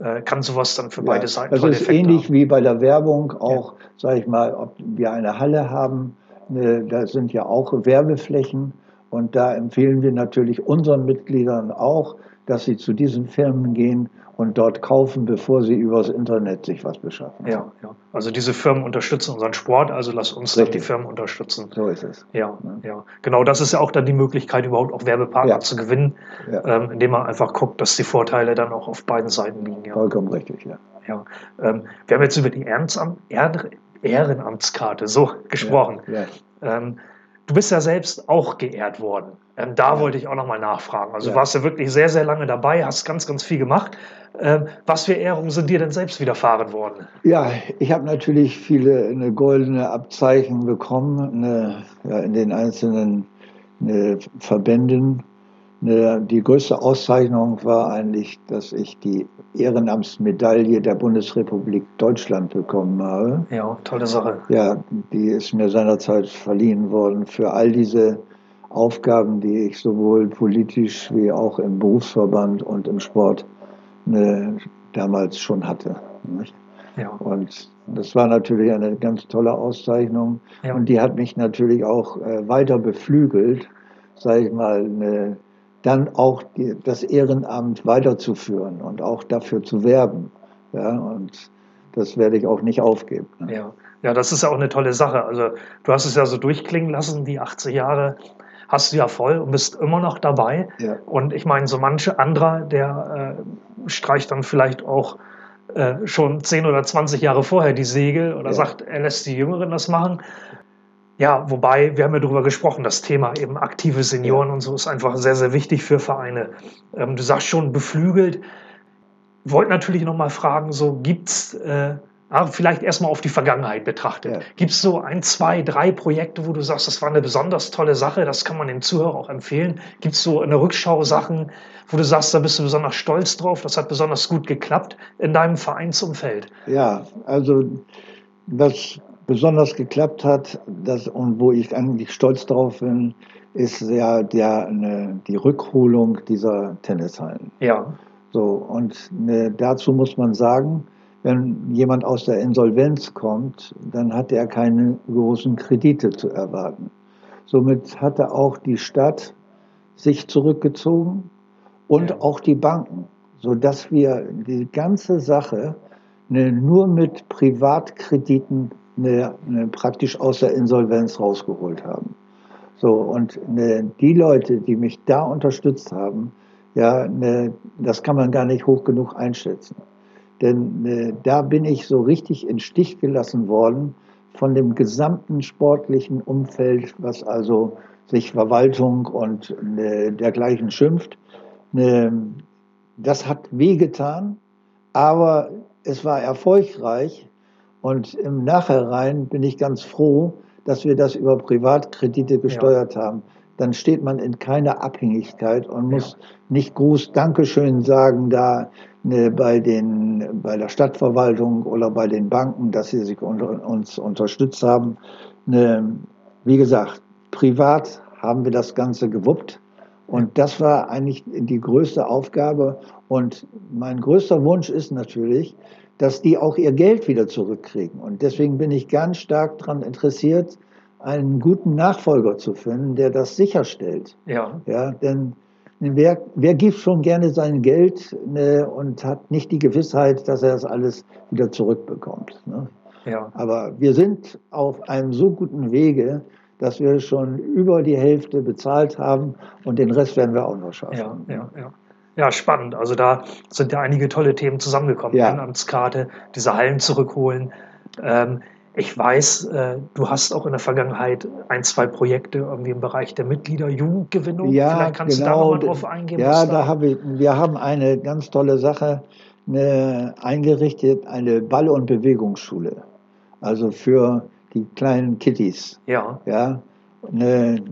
äh, kann sowas dann für Ja, beide Seiten tolle ist Effekte ähnlich haben. wie bei der Werbung auch, sage ich mal, ob wir eine Halle haben, ne, da sind ja auch Werbeflächen und da empfehlen wir natürlich unseren Mitgliedern auch, dass sie zu diesen Firmen gehen und dort kaufen, bevor sie übers Internet sich was beschaffen. Ja, ja. Also diese Firmen unterstützen unseren Sport, also lass uns die. Firmen unterstützen. So ist es. Ja, ja. Genau, das ist ja auch dann die Möglichkeit, überhaupt auch Werbepartner Ja. zu gewinnen, Ja. ähm, indem man einfach guckt, dass die Vorteile dann auch auf beiden Seiten liegen. Ja. Vollkommen richtig, ja. Ja. Ähm, wir haben jetzt über die Ehrenamt, Ehr- Ehrenamtskarte so gesprochen. Ja, ja. Ähm, du bist ja selbst auch geehrt worden. Ähm, da wollte ich auch nochmal nachfragen. Also Ja. du warst ja wirklich sehr, sehr lange dabei, hast ganz, ganz viel gemacht. Ähm, was für Ehrungen sind dir denn selbst widerfahren worden? Ja, ich habe natürlich viele eine goldene Abzeichen bekommen eine, ja, in den einzelnen eine, Verbänden. Eine, die größte Auszeichnung war eigentlich, dass ich die Ehrenamtsmedaille der Bundesrepublik Deutschland bekommen habe. Ja, tolle Sache. Ja, die ist mir seinerzeit verliehen worden für all diese Aufgaben, die ich sowohl politisch wie auch im Berufsverband und im Sport ne, damals schon hatte. Nicht? Ja. Und das war natürlich eine ganz tolle Auszeichnung. Ja. Und die hat mich natürlich auch äh, weiter beflügelt, sage ich mal, eine, dann auch die, das Ehrenamt weiterzuführen und auch dafür zu werben. Ja, und das werde ich auch nicht aufgeben. Ne? Ja. ja, das ist ja auch eine tolle Sache. Also du hast es ja so durchklingen lassen, die 80 Jahre hast du ja voll und bist immer noch dabei. Ja. Und ich meine, so manche anderer, der äh, streicht dann vielleicht auch äh, schon 10 oder 20 Jahre vorher die Segel oder Ja. sagt, er lässt die Jüngeren das machen. Ja, wobei, wir haben ja darüber gesprochen, das Thema eben aktive Senioren und so ist einfach sehr, sehr wichtig für Vereine. Ähm, du sagst schon beflügelt. Wollte natürlich nochmal fragen, so gibt's äh, ah, vielleicht erstmal auf die Vergangenheit betrachtet. Ja. Gibt es so ein, zwei, drei Projekte, wo du sagst, das war eine besonders tolle Sache, das kann man dem Zuhörer auch empfehlen? Gibt es so in der Rückschau Sachen, wo du sagst, da bist du besonders stolz drauf, das hat besonders gut geklappt in deinem Vereinsumfeld? Ja, also was besonders geklappt hat das, und wo ich eigentlich stolz drauf bin, ist ja der, ne, die Rückholung dieser Tennishallen. Ja, So, und ne, dazu muss man sagen, wenn jemand aus der Insolvenz kommt, dann hat er keine großen Kredite zu erwarten. Somit hatte auch die Stadt sich zurückgezogen und Ja. auch die Banken, sodass wir die ganze Sache ne, nur mit Privatkrediten ne, ne, praktisch aus der Insolvenz rausgeholt haben. So, und ne, die Leute, die mich da unterstützt haben, ja, das kann man gar nicht hoch genug einschätzen. Denn ne, da bin ich so richtig in Stich gelassen worden von dem gesamten sportlichen Umfeld, was also sich Verwaltung und ne, dergleichen schimpft. Ne, das hat wehgetan, aber es war erfolgreich und im Nachhinein bin ich ganz froh, dass wir das über Privatkredite gesteuert haben. Dann steht man in keiner Abhängigkeit und muss nicht groß Dankeschön sagen da ne, bei, den, bei der Stadtverwaltung oder bei den Banken, dass sie sich unter, uns unterstützt haben. Ne, wie gesagt, privat haben wir das Ganze gewuppt. Und das war eigentlich die größte Aufgabe. Und mein größter Wunsch ist natürlich, dass die auch ihr Geld wieder zurückkriegen. Und deswegen bin ich ganz stark daran interessiert, einen guten Nachfolger zu finden, der das sicherstellt. ja, Ja, denn wer, wer gibt schon gerne sein Geld ne, und hat nicht die Gewissheit, dass er das alles wieder zurückbekommt. Ne? ja. Aber wir sind auf einem so guten Wege, dass wir schon über die Hälfte bezahlt haben und den Rest werden wir auch noch schaffen. Ja, ja, ja. Ja, spannend. Also da sind ja einige tolle Themen zusammengekommen. Ja. Ehrenamtskarte, diese Hallen zurückholen. Ähm, ich weiß, äh, du hast auch in der Vergangenheit ein, zwei Projekte irgendwie im Bereich der Mitglieder, Jugendgewinnung. Ja, Vielleicht kannst genau. du da nochmal drauf eingehen. Ja, was da habe ich, wir haben eine ganz tolle Sache ne, eingerichtet, eine Ball- und Bewegungsschule. Also für die kleinen Kitties. Ja, Ja, ne,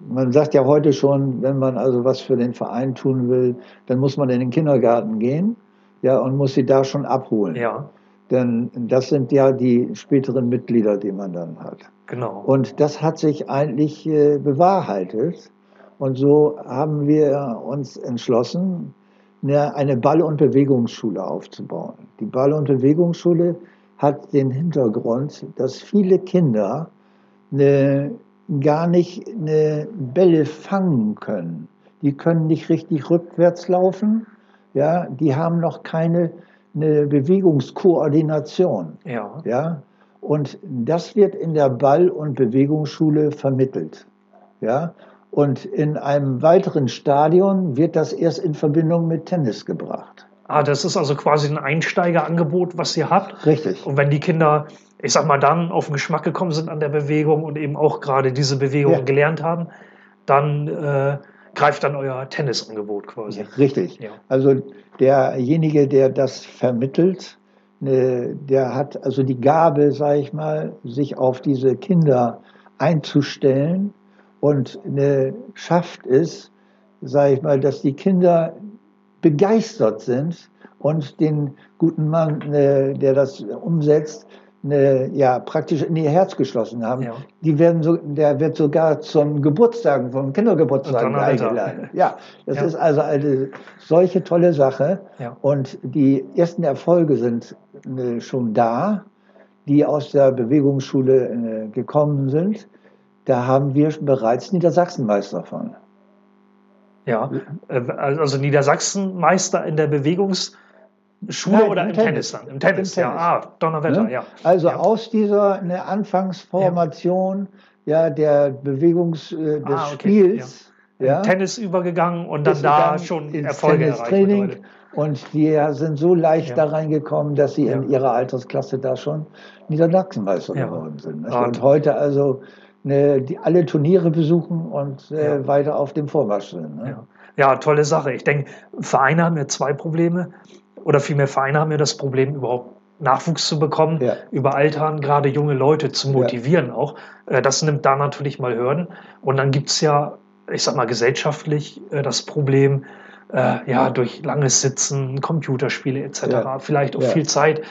man sagt ja heute schon, wenn man also was für den Verein tun will, dann muss man in den Kindergarten gehen, ja, und muss sie da schon abholen. ja, Denn das sind ja die späteren Mitglieder, die man dann hat. genau. Und das hat sich eigentlich äh, bewahrheitet. Und so haben wir uns entschlossen, eine, eine Ball- und Bewegungsschule aufzubauen. Die Ball- und Bewegungsschule hat den Hintergrund, dass viele Kinder eine, gar nicht eine Bälle fangen können. Die können nicht richtig rückwärts laufen. Ja, die haben noch keine eine Bewegungskoordination. ja, Ja, und das wird in der Ball- und Bewegungsschule vermittelt. Ja, und in einem weiteren Stadion wird das erst in Verbindung mit Tennis gebracht. Ah, das ist also quasi ein Einsteigerangebot, was ihr habt. Richtig. Und wenn die Kinder, ich sag mal, dann auf den Geschmack gekommen sind an der Bewegung und eben auch gerade diese Bewegung Ja. gelernt haben, dann äh, greift dann euer Tennisangebot quasi. Richtig. Ja. Also derjenige, der das vermittelt, ne, der hat also die Gabe, sage ich mal, sich auf diese Kinder einzustellen und ne, schafft es, sage ich mal, dass die Kinder begeistert sind und den guten Mann, ne, der das umsetzt, eine, ja, praktisch in ihr Herz geschlossen haben. Ja. Die werden so, der wird sogar zum Geburtstag, vom Kindergeburtstag eingeladen. Ja, das ja. ist also eine solche tolle Sache. Ja. Und die ersten Erfolge sind äh, schon da, die aus der Bewegungsschule äh, gekommen sind. Da haben wir bereits Niedersachsenmeister von. Ja, äh, also Niedersachsenmeister in der Bewegungs- Schule Nein, oder im, im Tennis. Tennis, dann? Im Tennis, Im ja. Tennis. Ah, Donnerwetter, ne? ja. Also ja. aus dieser eine Anfangsformation ja. ja der Bewegungs äh, des ah, okay. Spiels. Ja. Tennis übergegangen und dann da schon Erfolge erreicht. Und die sind so leicht da reingekommen, dass sie in ihrer Altersklasse da schon Niedersachsenmeister geworden sind. Ah, und heute also ne, die, alle Turniere besuchen und äh, weiter auf dem Vormarsch sind. Ne? Ja. tolle Sache. Ich denke, Vereine haben ja zwei Probleme oder vielmehr Vereine haben ja das Problem, überhaupt Nachwuchs zu bekommen, ja. über Altern gerade junge Leute zu motivieren ja. auch. Äh, das nimmt da natürlich mal Hürden. Und dann gibt es ja, ich sag mal, gesellschaftlich äh, das Problem, äh, ja, durch langes Sitzen, Computerspiele etc., ja. vielleicht auch viel Zeit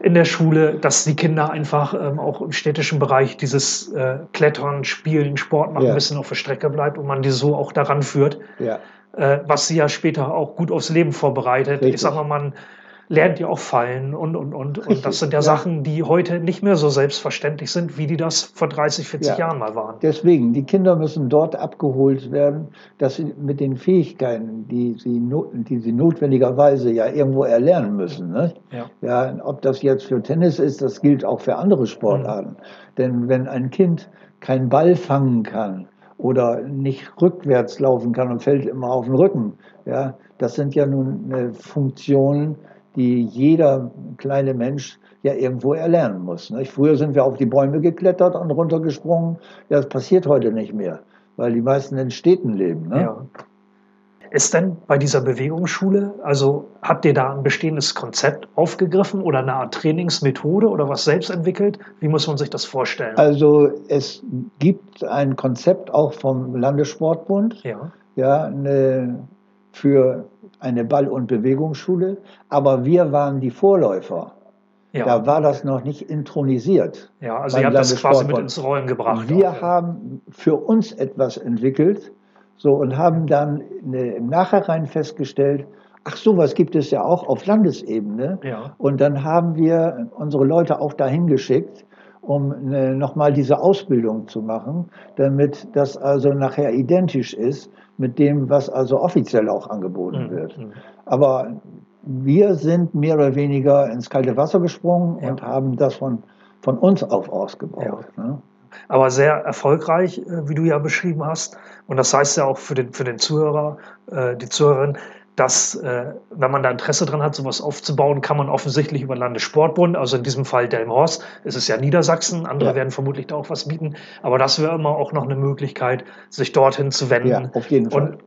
in der Schule, dass die Kinder einfach ähm, auch im städtischen Bereich dieses äh, Klettern, Spielen, Sport machen, ein bisschen auf der Strecke bleibt und man die so auch daran führt. Äh, was sie ja später auch gut aufs Leben vorbereitet. Richtig. Ich sag mal, man lernt ja auch fallen und, und, und. Richtig. Und das sind ja, ja, Sachen, die heute nicht mehr so selbstverständlich sind, wie die das vor 30, 40 ja. Jahren mal waren. Deswegen, die Kinder müssen dort abgeholt werden, dass sie mit den Fähigkeiten, die sie, die sie notwendigerweise ja irgendwo erlernen müssen. Ne? Ja. ja, ob das jetzt für Tennis ist, das gilt auch für andere Sportarten. Mhm. Denn wenn ein Kind keinen Ball fangen kann, oder nicht rückwärts laufen kann und fällt immer auf den Rücken. Ja, das sind ja nun äh, Funktionen, die jeder kleine Mensch ja irgendwo erlernen muss. Nicht? Früher sind wir auf die Bäume geklettert und runtergesprungen. Ja, das passiert heute nicht mehr, weil die meisten in Städten leben. Ne? Ja. Ist denn bei dieser Bewegungsschule, also habt ihr da ein bestehendes Konzept aufgegriffen oder eine Art Trainingsmethode oder was selbst entwickelt? Wie muss man sich das vorstellen? Also es gibt ein Konzept auch vom Landessportbund, ja, ja eine, für eine Ball- und Bewegungsschule, aber wir waren die Vorläufer. Ja. Da war das noch nicht intronisiert. Ja, also ihr habt das quasi mit ins Rollen gebracht. Wir auch. haben für uns etwas entwickelt, so, und haben dann eine, im Nachhinein festgestellt, ach sowas gibt es ja auch auf Landesebene. Ja. Und dann haben wir unsere Leute auch dahin geschickt, um eine, nochmal diese Ausbildung zu machen, damit das also nachher identisch ist mit dem, was also offiziell auch angeboten mhm. wird. Mhm. Aber wir sind mehr oder weniger ins kalte Wasser gesprungen ja. und haben das von, von uns auf ausgebaut. Ja. Ne? Aber sehr erfolgreich, äh, wie du ja beschrieben hast. Und das heißt ja auch für den, für den Zuhörer, äh, die Zuhörerin, dass, äh, wenn man da Interesse dran hat, sowas aufzubauen, kann man offensichtlich über Landessportbund, also in diesem Fall Delmhorst, ist es ja Niedersachsen, andere ja. werden vermutlich da auch was bieten, aber das wäre immer auch noch eine Möglichkeit, sich dorthin zu wenden. Ja, auf jeden Fall. Und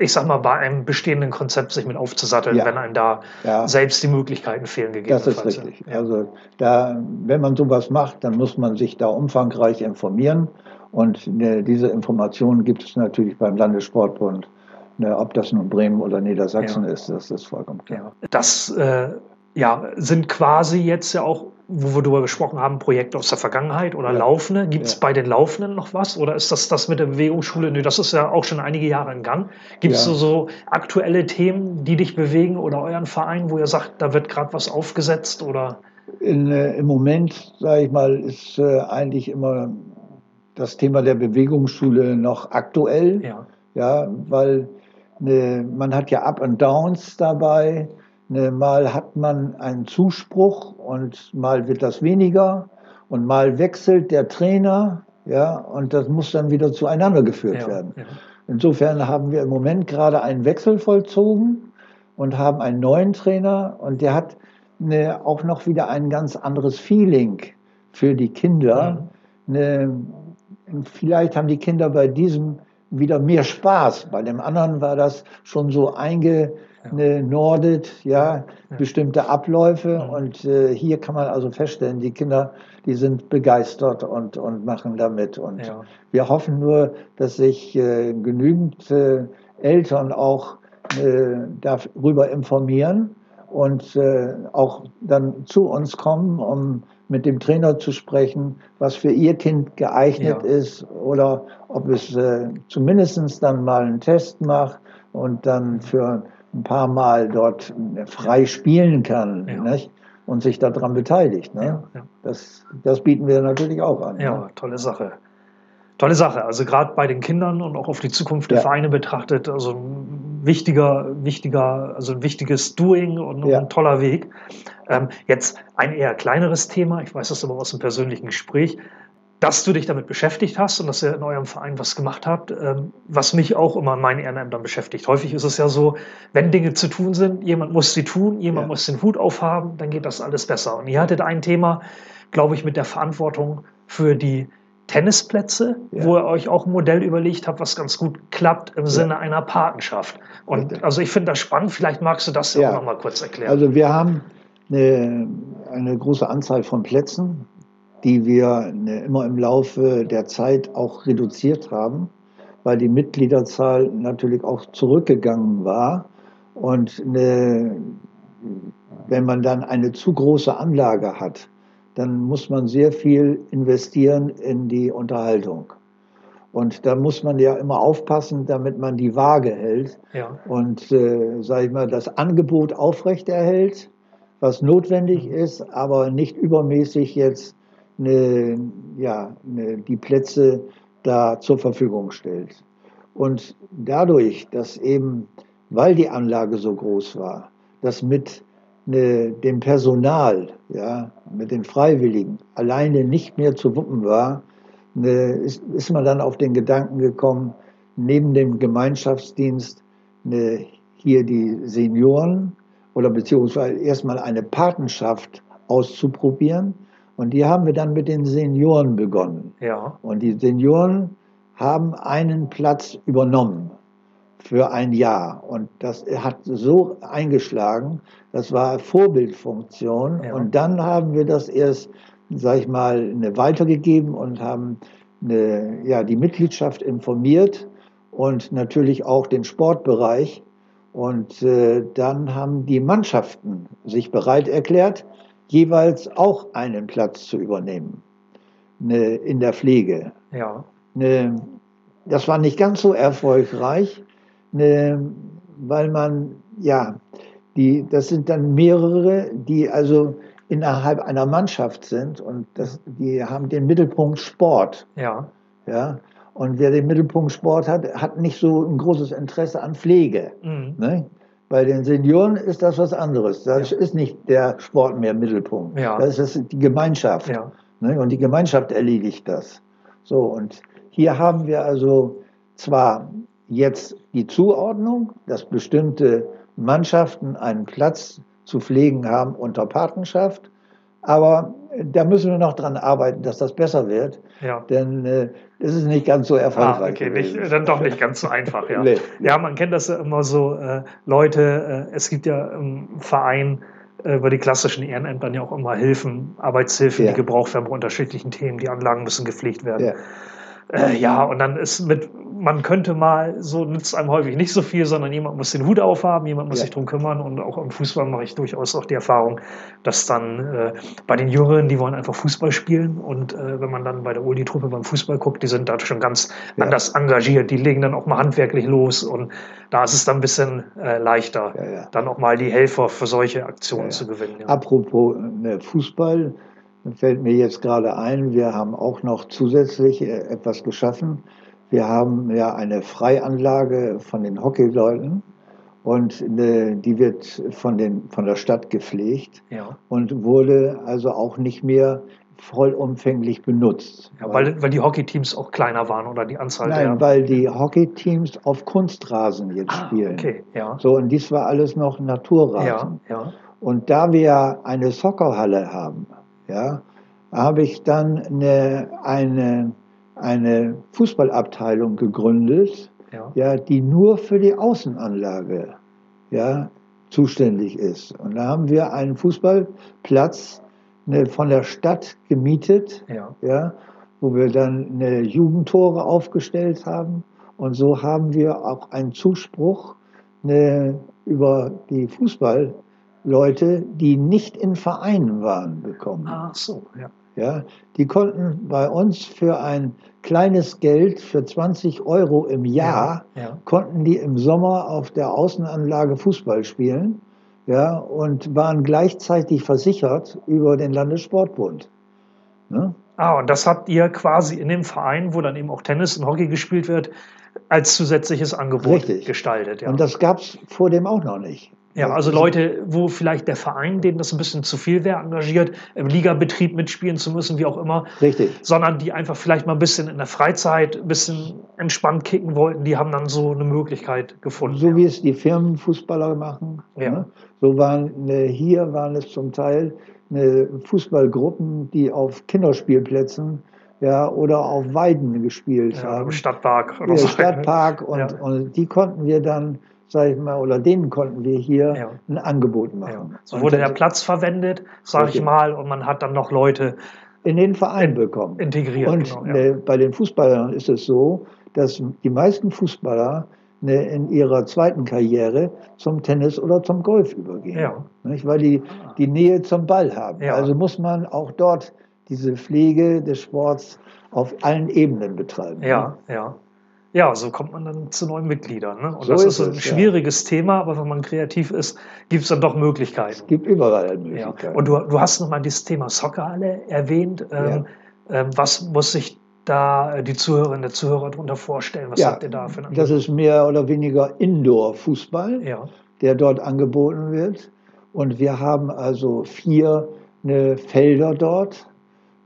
ich sag mal, bei einem bestehenden Konzept sich mit aufzusatteln, ja. wenn einem da ja. selbst die Möglichkeiten fehlen gegeben. Das ist richtig. Ja. Also da, wenn man sowas macht, dann muss man sich da umfangreich informieren. Und ne, diese Informationen gibt es natürlich beim Landessportbund. Ne, ob das nun Bremen oder Niedersachsen ist, das ist vollkommen klar. Das äh, ja, sind quasi jetzt ja auch wo wir darüber gesprochen haben, Projekte aus der Vergangenheit oder ja. Laufende. Gibt es ja. bei den Laufenden noch was? Oder ist das das mit der Bewegungsschule? Nee, das ist ja auch schon einige Jahre in Gang. Gibt es ja. so, so aktuelle Themen, die dich bewegen oder euren Verein, wo ihr sagt, da wird gerade was aufgesetzt? Oder? In, äh, Im Moment, sage ich mal, ist äh, eigentlich immer das Thema der Bewegungsschule noch aktuell. Ja. Ja, weil ne, man hat ja Up and Downs dabei. Ne, mal hat man einen Zuspruch und mal wird das weniger und mal wechselt der Trainer, ja, und das muss dann wieder zueinander geführt ja, werden. Ja. Insofern haben wir im Moment gerade einen Wechsel vollzogen und haben einen neuen Trainer und der hat eine, auch noch wieder ein ganz anderes Feeling für die Kinder. Ja. Eine, vielleicht haben die Kinder bei diesem wieder mehr Spaß. Bei dem anderen war das schon so einge, eine Nordet, ja, bestimmte Abläufe. Ja. Und äh, hier kann man also feststellen, die Kinder, die sind begeistert und, und machen damit. Und ja. wir hoffen nur, dass sich äh, genügend äh, Eltern auch äh, darüber informieren und äh, auch dann zu uns kommen, um mit dem Trainer zu sprechen, was für ihr Kind geeignet ja. ist oder ob es äh, zumindest dann mal einen Test macht und dann für ein paar Mal dort frei spielen kann ja. und sich daran beteiligt. Ne? Ja. Das, das bieten wir natürlich auch an. Ja, ne? tolle Sache. Tolle Sache. Also gerade bei den Kindern und auch auf die Zukunft der. Vereine betrachtet, also ein wichtiger, wichtiger, also ein wichtiges Doing und ein toller Weg. Ähm, jetzt ein eher kleineres Thema. Ich weiß das aber aus dem persönlichen Gespräch dass du dich damit beschäftigt hast und dass ihr in eurem Verein was gemacht habt, ähm, was mich auch immer in meinen Ehrenämtern beschäftigt. Häufig ist es ja so, wenn Dinge zu tun sind, jemand muss sie tun, jemand ja. muss den Hut aufhaben, dann geht das alles besser. Und ihr hattet ein Thema, glaube ich, mit der Verantwortung für die Tennisplätze, ja. wo ihr euch auch ein Modell überlegt habt, was ganz gut klappt im Sinne ja. einer Patenschaft. Und also ich finde das spannend, vielleicht magst du das ja auch noch mal kurz erklären. Also wir haben eine, eine große Anzahl von Plätzen die wir ne, immer im Laufe der Zeit auch reduziert haben, weil die Mitgliederzahl natürlich auch zurückgegangen war. Und eine, wenn man dann eine zu große Anlage hat, dann muss man sehr viel investieren in die Unterhaltung. Und da muss man ja immer aufpassen, damit man die Waage hält ja. und, äh, sage ich mal, das Angebot aufrechterhält, was notwendig mhm. ist, aber nicht übermäßig jetzt eine, ja, eine, die Plätze da zur Verfügung stellt. Und dadurch, dass eben, weil die Anlage so groß war, dass mit ne, dem Personal, ja, mit den Freiwilligen alleine nicht mehr zu wuppen war, ne, ist, ist man dann auf den Gedanken gekommen, neben dem Gemeinschaftsdienst ne, hier die Senioren oder beziehungsweise erstmal eine Patenschaft auszuprobieren und die haben wir dann mit den Senioren begonnen. Ja. Und die Senioren haben einen Platz übernommen für ein Jahr. Und das hat so eingeschlagen, das war Vorbildfunktion. Ja. Und dann haben wir das erst, sag ich mal, weitergegeben und haben eine, ja, die Mitgliedschaft informiert und natürlich auch den Sportbereich. Und äh, dann haben die Mannschaften sich bereit erklärt, jeweils auch einen Platz zu übernehmen ne, in der Pflege. Ja. Ne, das war nicht ganz so erfolgreich, ne, weil man, ja, die, das sind dann mehrere, die also innerhalb einer Mannschaft sind und das, die haben den Mittelpunkt Sport. Ja. Ja. Und wer den Mittelpunkt Sport hat, hat nicht so ein großes Interesse an Pflege. Mhm. Ne? Bei den Senioren ist das was anderes. Das ja. ist nicht der Sport mehr Mittelpunkt. Ja. Das ist die Gemeinschaft. Ja. Ne? Und die Gemeinschaft erledigt das. So, und hier haben wir also zwar jetzt die Zuordnung, dass bestimmte Mannschaften einen Platz zu pflegen haben unter Patenschaft, aber da müssen wir noch dran arbeiten, dass das besser wird. Ja. Denn äh, es ist nicht ganz so erfolgreich. Ah, okay, nicht, dann doch nicht ganz so einfach, ja. <laughs> nee. Ja, man kennt das ja immer so, äh, Leute, äh, es gibt ja im Verein äh, über die klassischen Ehrenämtern ja auch immer Hilfen, Arbeitshilfen, ja. die gebraucht werden bei unterschiedlichen Themen. Die Anlagen müssen gepflegt werden. Ja. Äh, ja, und dann ist mit man könnte mal, so nützt einem häufig nicht so viel, sondern jemand muss den Hut aufhaben, jemand muss ja. sich drum kümmern und auch im Fußball mache ich durchaus auch die Erfahrung, dass dann äh, bei den Jüngeren, die wollen einfach Fußball spielen und äh, wenn man dann bei der Uli-Truppe beim Fußball guckt, die sind da schon ganz ja. anders engagiert, die legen dann auch mal handwerklich los und da ist es dann ein bisschen äh, leichter, ja, dann auch mal die Helfer für solche Aktionen zu gewinnen. Apropos ne, Fußball, fällt mir jetzt gerade ein, wir haben auch noch zusätzlich äh, etwas geschaffen, wir haben ja eine Freianlage von den Hockeyleuten und äh, die wird von, den, von der Stadt gepflegt ja. und wurde also auch nicht mehr vollumfänglich benutzt. Ja, weil, weil die Hockeyteams auch kleiner waren oder die Anzahl Nein, der... weil die Hockeyteams auf Kunstrasen jetzt ah, spielen. Okay, ja. So, und dies war alles noch Naturrasen. Ja, ja. Und da wir eine Soccerhalle haben, ja, habe ich dann eine, eine eine Fußballabteilung gegründet, ja. ja. die nur für die Außenanlage ja, zuständig ist. Und da haben wir einen Fußballplatz ne, von der Stadt gemietet, ja. Ja, wo wir dann eine Jugendtore aufgestellt haben. Und so haben wir auch einen Zuspruch ne, über die Fußball Leute, die nicht in Vereinen waren, bekommen. Ach so, ja. Ja, die konnten bei uns für ein kleines Geld, für 20 Euro im Jahr, Ja, ja. konnten die im Sommer auf der Außenanlage Fußball spielen. Ja, und waren gleichzeitig versichert über den Landessportbund. Ne? Ah, und das habt ihr quasi in dem Verein, wo dann eben auch Tennis und Hockey gespielt wird, als zusätzliches Angebot Richtig. gestaltet. Ja. Und das gab es vor dem auch noch nicht. Ja, also Leute, wo vielleicht der Verein, denen das ein bisschen zu viel wäre, engagiert, im Ligabetrieb mitspielen zu müssen, wie auch immer, Richtig. sondern die einfach vielleicht mal ein bisschen in der Freizeit ein bisschen entspannt kicken wollten, die haben dann so eine Möglichkeit gefunden. So wie es die Firmenfußballer machen. Ja. Ne? So waren äh, hier waren es zum Teil äh, Fußballgruppen, die auf Kinderspielplätzen ja, oder auf Weiden gespielt ja, haben. im Stadtpark oder Ja, so. Stadtpark <laughs> und, Ja. und die konnten wir dann, sag ich mal, oder denen konnten wir hier Ja. ein Angebot Ja. machen. So Und wurde der Platz verwendet, sage ich Richtig. mal, und man hat dann noch Leute in den Verein bekommen. integriert. Und genau, ja. äh, bei den Fußballern ist es so, dass die meisten Fußballer ne, in ihrer zweiten Karriere zum Tennis oder zum Golf übergehen. Ja. Nicht? Weil die die Nähe zum Ball haben. Ja. Also muss man auch dort diese Pflege des Sports auf allen Ebenen betreiben. Ja, ja. Ja, so kommt man dann zu neuen Mitgliedern. Ne? Und So das ist ist ein es, ja. schwieriges Thema, aber wenn man kreativ ist, gibt es dann doch Es Möglichkeiten. gibt überall Ja. Möglichkeiten. Und du, du hast nochmal das Thema Soccerhalle erwähnt. Ähm, ähm, was muss sich da äh, die Zuhörerinnen und Zuhörer darunter vorstellen? Was habt ihr da für ein das ist mehr oder weniger Indoor-Fußball. Ja, der dort angeboten wird. Und wir haben also vier ne, Felder dort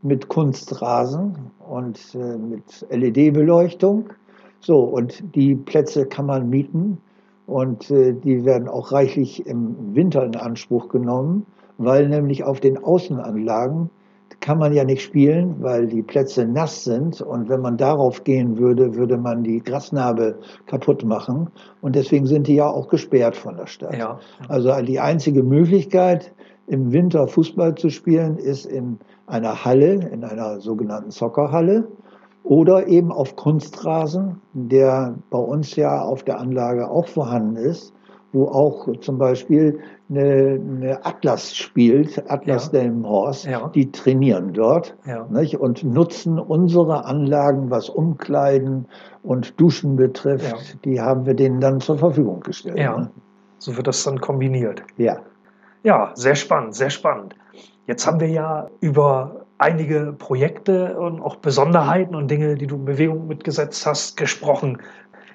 mit Kunstrasen und äh, mit LED-Beleuchtung. So, und die Plätze kann man mieten und äh, die werden auch reichlich im Winter in Anspruch genommen, weil nämlich auf den Außenanlagen kann man ja nicht spielen, weil die Plätze nass sind. Und wenn man darauf gehen würde, würde man die Grasnarbe kaputt machen. Und deswegen sind die ja auch gesperrt von der Stadt. ja. Also die einzige Möglichkeit, im Winter Fußball zu spielen, ist in einer Halle, in einer sogenannten Soccerhalle oder eben auf Kunstrasen, der bei uns ja auf der Anlage auch vorhanden ist, wo auch zum Beispiel eine, eine Atlas spielt, Atlas Ja. Delmenhorst, Ja. die trainieren dort Ja. nicht, und nutzen unsere Anlagen, was Umkleiden und Duschen betrifft, Ja. die haben wir denen dann zur Verfügung gestellt. Ja. Ne? So wird das dann kombiniert. ja. Ja, sehr spannend, sehr spannend. Jetzt haben wir ja über einige Projekte und auch Besonderheiten und Dinge, die du in Bewegung mitgesetzt hast, gesprochen.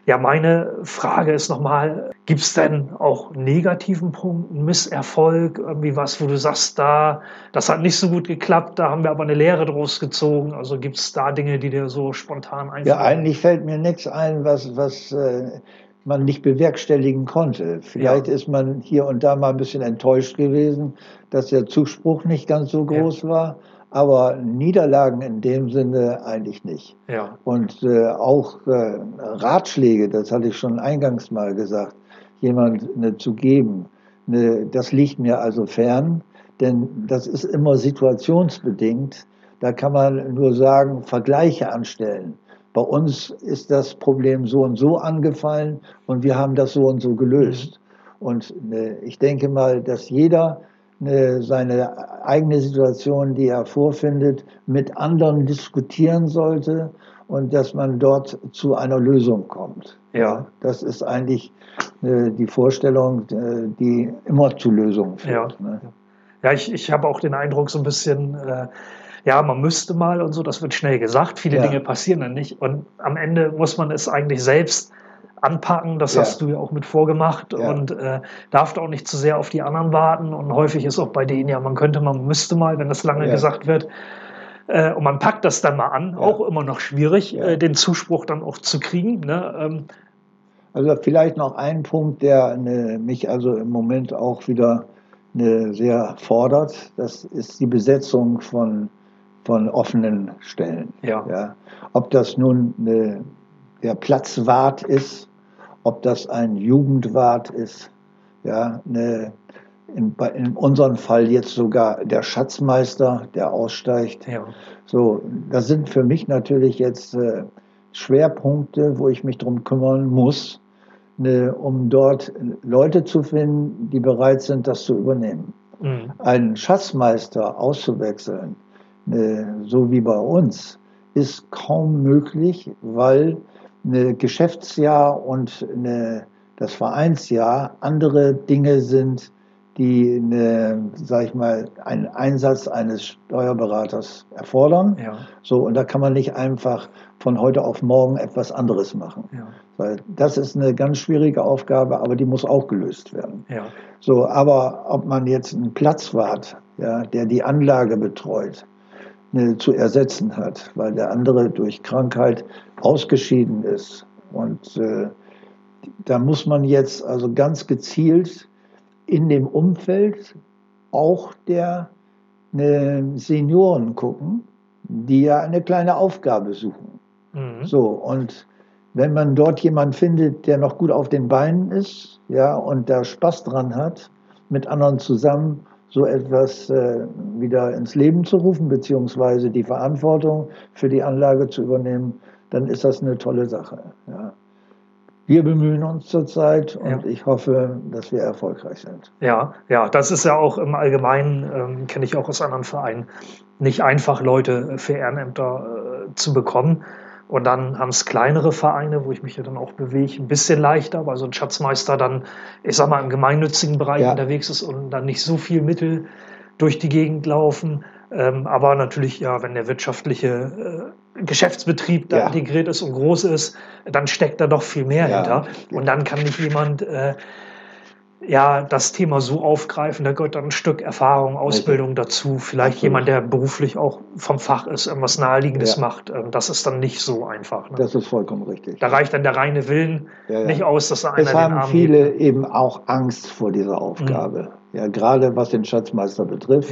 Ja, meine Frage ist nochmal, gibt es denn auch negativen Punkt, einen Misserfolg, irgendwie was, wo du sagst, da, das hat nicht so gut geklappt, da haben wir aber eine Lehre draus gezogen. Also gibt es da Dinge, die dir so spontan einfallen? Ja, eigentlich fällt mir nichts ein, was, was äh, man nicht bewerkstelligen konnte. Vielleicht Ja. ist man hier und da mal ein bisschen enttäuscht gewesen, dass der Zuspruch nicht ganz so groß war. Aber Niederlagen in dem Sinne eigentlich nicht. Ja, Und äh, auch äh, Ratschläge, das hatte ich schon eingangs mal gesagt, jemand ne, zu geben, ne, das liegt mir also fern, denn das ist immer situationsbedingt. Da kann man nur sagen, Vergleiche anstellen. Bei uns ist das Problem so und so angefallen und wir haben das so und so gelöst. Und ne, ich denke mal, dass jeder seine eigene Situation, die er vorfindet, mit anderen diskutieren sollte und dass man dort zu einer Lösung kommt. Ja. Das ist eigentlich äh, die Vorstellung, äh, die immer zu Lösungen führt. Ja. Ne? Ja, ich, ich habe auch den Eindruck, so ein bisschen, äh, ja, man müsste mal und so, das wird schnell gesagt. Viele Ja. Dinge passieren dann nicht. Und am Ende muss man es eigentlich selbst anpacken. Das Ja. hast du ja auch mit vorgemacht Ja. und äh, darf auch nicht zu sehr auf die anderen warten. Und häufig ist auch bei denen, ja, man könnte, man müsste mal, wenn das lange Ja. gesagt wird. Äh, und man packt das dann mal an, auch immer noch schwierig, äh, den Zuspruch dann auch zu kriegen. Ne? Ähm, Also vielleicht noch ein Punkt, der ne, mich also im Moment auch wieder ne, sehr fordert. Das ist die Besetzung von, von offenen Stellen. Ja. Ob das nun ne, der Platzwart ist, ob das ein Jugendwart ist, ja, ne, in, in unserem Fall jetzt sogar der Schatzmeister, der aussteigt. ja. So, das sind für mich natürlich jetzt äh, Schwerpunkte, wo ich mich drum kümmern muss, ne, um dort Leute zu finden, die bereit sind, das zu übernehmen. Mhm. Einen Schatzmeister auszuwechseln, ne, so wie bei uns, ist kaum möglich, weil ein Geschäftsjahr und eine, das Vereinsjahr andere Dinge sind, die, eine, sag ich mal, einen Einsatz eines Steuerberaters erfordern. Ja. So, und da kann man nicht einfach von heute auf morgen etwas anderes machen. Ja. Weil das ist eine ganz schwierige Aufgabe, aber die muss auch gelöst werden. Ja. So, aber ob man jetzt einen Platzwart, ja, der die Anlage betreut, zu ersetzen hat, weil der andere durch Krankheit ausgeschieden ist. Und äh, da muss man jetzt also ganz gezielt in dem Umfeld auch der ne, Senioren gucken, die ja eine kleine Aufgabe suchen. Mhm. So, und wenn man dort jemanden findet, der noch gut auf den Beinen ist, ja, und da Spaß dran hat, mit anderen zusammen so etwas äh, wieder ins Leben zu rufen, beziehungsweise die Verantwortung für die Anlage zu übernehmen, dann ist das eine tolle Sache. Ja. Wir bemühen uns zurzeit und ja. ich hoffe, dass wir erfolgreich sind. Ja, ja, das ist ja auch im Allgemeinen, ähm, kenne ich auch aus anderen Vereinen, nicht einfach Leute für Ehrenämter äh, zu bekommen. Und dann haben es kleinere Vereine, wo ich mich ja dann auch bewege, ein bisschen leichter, weil so ein Schatzmeister dann, ich sag mal, im gemeinnützigen Bereich ja. unterwegs ist und dann nicht so viel Mittel durch die Gegend laufen. Ähm, aber natürlich, ja, wenn der wirtschaftliche äh, Geschäftsbetrieb da ja. integriert ist und groß ist, dann steckt da doch viel mehr ja. hinter. Und dann kann nicht jemand äh, ja, das Thema so aufgreifen, da gehört dann ein Stück Erfahrung, Ausbildung dazu. Vielleicht Absolut. jemand, der beruflich auch vom Fach ist, irgendwas Naheliegendes ja. macht. Ähm, das ist dann nicht so einfach. Ne? Das ist vollkommen richtig. Da reicht dann der reine Willen ja, ja. nicht aus, dass da einer es haben den Arm viele gibt. eben auch Angst vor dieser Aufgabe. Mhm. Ja, gerade was den Schatzmeister betrifft.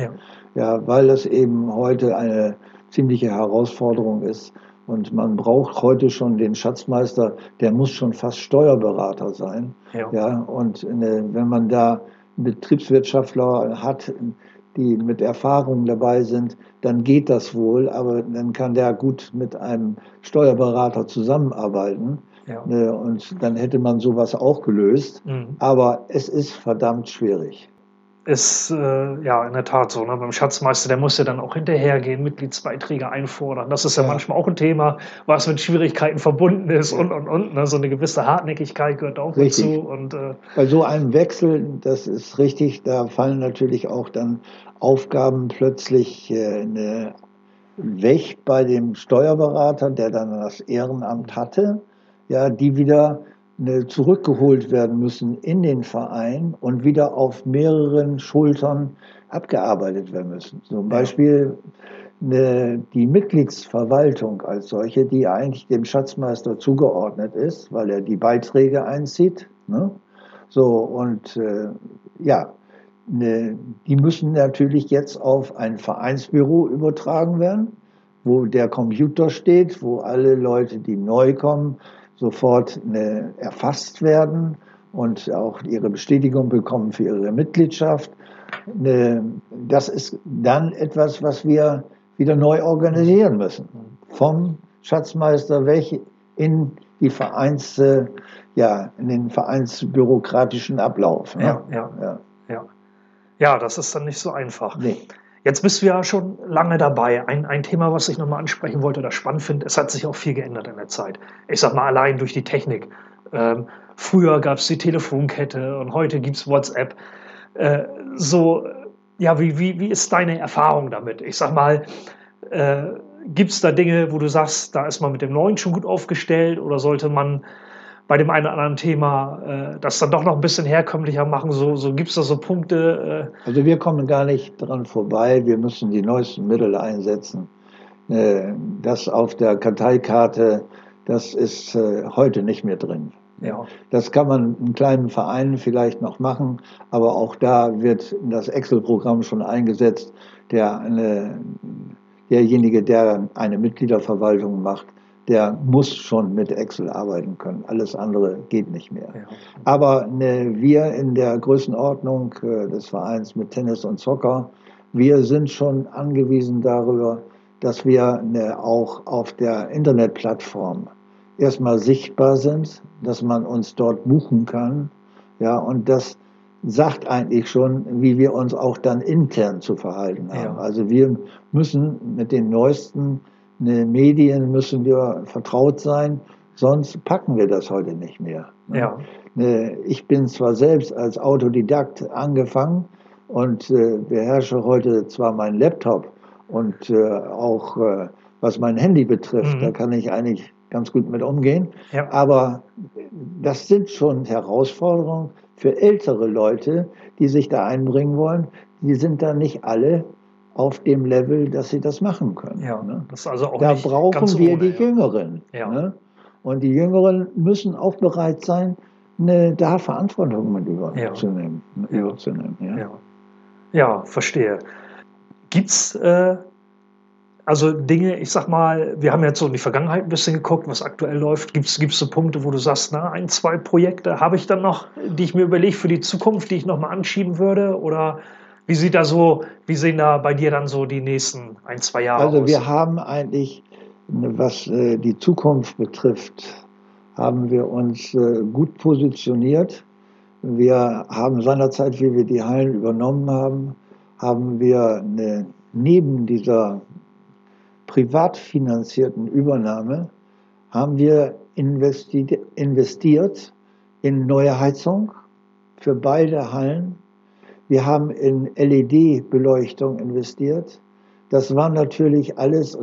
Ja. weil das eben heute eine ziemliche Herausforderung ist. Und man braucht heute schon den Schatzmeister, der muss schon fast Steuerberater sein. Ja. ja und eine, wenn man da Betriebswirtschaftler hat, die mit Erfahrung dabei sind, dann geht das wohl, aber dann kann der gut mit einem Steuerberater zusammenarbeiten. Ja. Ne, und dann hätte man sowas auch gelöst. Mhm. Aber es ist verdammt schwierig ist äh, ja in der Tat so. Ne? Beim Schatzmeister, der muss ja dann auch hinterhergehen, Mitgliedsbeiträge einfordern. Das ist ja, ja, manchmal auch ein Thema, was mit Schwierigkeiten verbunden ist und und und. Ne? So eine gewisse Hartnäckigkeit gehört auch richtig. dazu. Und, äh, Bei so einem Wechsel, das ist richtig, da fallen natürlich auch dann Aufgaben plötzlich äh, eine, weg bei dem Steuerberater, der dann das Ehrenamt hatte, ja, die wieder Ne, zurückgeholt werden müssen in den Verein und wieder auf mehreren Schultern abgearbeitet werden müssen. Zum Beispiel eine, die Mitgliedsverwaltung als solche, die eigentlich dem Schatzmeister zugeordnet ist, weil er die Beiträge einzieht. Ne? So, und äh, ja, ne, die müssen natürlich jetzt auf ein Vereinsbüro übertragen werden, wo der Computer steht, wo alle Leute, die neu kommen, sofort eine, erfasst werden und auch ihre Bestätigung bekommen für ihre Mitgliedschaft. Eine, das ist dann etwas, was wir wieder neu organisieren müssen. Vom Schatzmeister weg in die Vereins, ja, in den vereinsbürokratischen Ablauf. Ne? Ja, ja, ja, ja. Ja, das ist dann nicht so einfach. Nee. Jetzt bist du ja schon lange dabei. Ein, ein Thema, was ich nochmal ansprechen wollte oder spannend finde, es hat sich auch viel geändert in der Zeit. Ich sag mal allein durch die Technik. Ähm, früher gab es die Telefonkette und heute gibt es WhatsApp. Äh, so, ja, wie, wie, wie ist deine Erfahrung damit? Ich sag mal, äh, gibt es da Dinge, wo du sagst, da ist man mit dem Neuen schon gut aufgestellt oder sollte man bei dem einen oder anderen Thema äh, das dann doch noch ein bisschen herkömmlicher machen? So, so gibt es da so Punkte? Äh also wir kommen gar nicht dran vorbei. Wir müssen die neuesten Mittel einsetzen. Äh, das auf der Karteikarte, das ist äh, heute nicht mehr drin. Ja. Das kann man in kleinen Vereinen vielleicht noch machen, aber auch da wird das Excel-Programm schon eingesetzt. Der eine, derjenige, der eine Mitgliederverwaltung macht, der muss schon mit Excel arbeiten können. Alles andere geht nicht mehr. Ja. Aber ne, wir in der Größenordnung äh, des Vereins mit Tennis und Soccer, wir sind schon angewiesen darüber, dass wir ne, auch auf der Internetplattform erstmal sichtbar sind, dass man uns dort buchen kann. Ja, und das sagt eigentlich schon, wie wir uns auch dann intern zu verhalten haben. Ja. Also wir müssen mit den neuesten ne, Medien müssen wir vertraut sein, sonst packen wir das heute nicht mehr. Ne? Ja. Ne, ich bin zwar selbst als Autodidakt angefangen und äh, beherrsche heute zwar meinen Laptop und äh, auch äh, was mein Handy betrifft, mhm. da kann ich eigentlich ganz gut mit umgehen. Ja. Aber das sind schon Herausforderungen für ältere Leute, die sich da einbringen wollen. Die sind da nicht alle auf dem Level, dass sie das machen können. Ja, ne? das also auch da brauchen wir ohne, die ja. Jüngeren. Ja. Ne? Und die Jüngeren müssen auch bereit sein, eine, da Verantwortung mit überzunehmen. Ja. Überzunehmen ja. Ja. ja, verstehe. Gibt es äh, also Dinge, ich sag mal, wir haben jetzt so in die Vergangenheit ein bisschen geguckt, was aktuell läuft. Gibt es so Punkte, wo du sagst, na, ein, zwei Projekte habe ich dann noch, die ich mir überlege für die Zukunft, die ich nochmal anschieben würde? Oder wie sieht da so, wie sehen da bei dir dann so die nächsten ein, zwei Jahre also aus? Also wir haben eigentlich, was äh, die Zukunft betrifft, haben wir uns äh, gut positioniert. Wir haben seinerzeit, wie wir die Hallen übernommen haben, haben wir eine, neben dieser privat finanzierten Übernahme haben wir investiert in neue Heizung für beide Hallen wir haben in LED-Beleuchtung investiert. Das war natürlich alles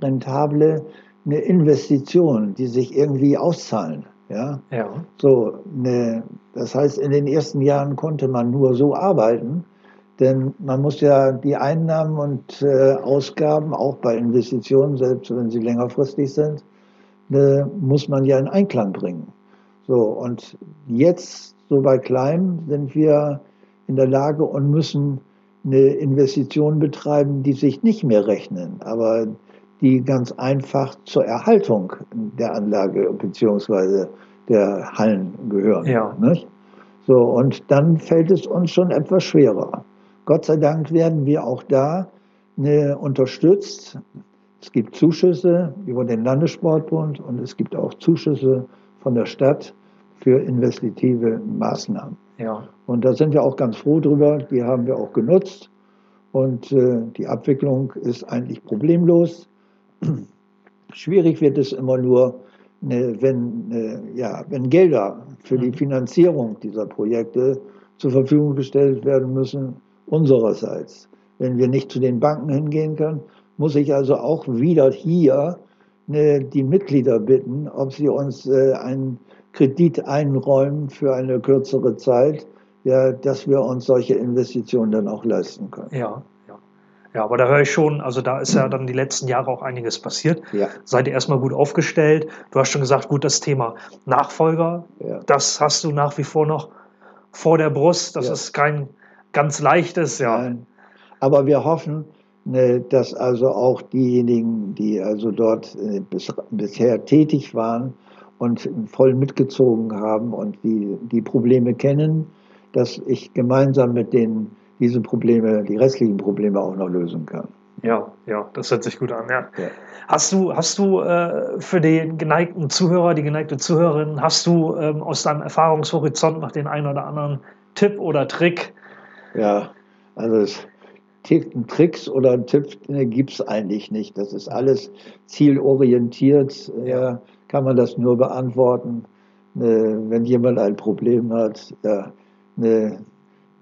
rentable eine Investition, die sich irgendwie auszahlen. Ja? ja. So, ne, das heißt, in den ersten Jahren konnte man nur so arbeiten, denn man muss ja die Einnahmen und äh, Ausgaben auch bei Investitionen, selbst wenn sie längerfristig sind, ne, muss man ja in Einklang bringen. So, und jetzt, so bei Klein, sind wir in der Lage und müssen eine Investition betreiben, die sich nicht mehr rechnen, aber die ganz einfach zur Erhaltung der Anlage bzw. der Hallen gehören. Ja. Nicht? So, und dann fällt es uns schon etwas schwerer. Gott sei Dank werden wir auch da eine, unterstützt. Es gibt Zuschüsse über den Landessportbund und es gibt auch Zuschüsse von der Stadt für investitive Maßnahmen. Ja. Und da sind wir auch ganz froh drüber. Die haben wir auch genutzt. Und äh, die Abwicklung ist eigentlich problemlos. <clears throat> Schwierig wird es immer nur, ne, wenn, ne, ja, wenn Gelder für die mhm. Finanzierung dieser Projekte zur Verfügung gestellt werden müssen, unsererseits. Wenn wir nicht zu den Banken hingehen können, muss ich also auch wieder hier ne, die Mitglieder bitten, ob sie uns äh, einen Kredit einräumen für eine kürzere Zeit, ja, dass wir uns solche Investitionen dann auch leisten können. Ja, ja. Ja, aber da höre ich schon, also da ist ja dann die letzten Jahre auch einiges passiert. Ja. Seid ihr erstmal gut aufgestellt. Du hast schon gesagt, gut, das Thema Nachfolger, ja. das hast du nach wie vor noch vor der Brust. Das ja. ist kein ganz leichtes, ja. Nein. Aber wir hoffen, ne, dass also auch diejenigen, die also dort äh, bisher tätig waren, und voll mitgezogen haben und die, die Probleme kennen, dass ich gemeinsam mit denen diese Probleme, die restlichen Probleme auch noch lösen kann. Ja, ja, das hört sich gut an. Ja. ja. Hast du, hast du äh, für den geneigten Zuhörer, die geneigte Zuhörerin, hast du ähm, aus deinem Erfahrungshorizont noch den einen oder anderen Tipp oder Trick? Ja, also es, Tricks oder einen Tipp gibt es eigentlich nicht. Das ist alles zielorientiert. Ja kann man das nur beantworten, ne, wenn jemand ein Problem hat. Ja, ne,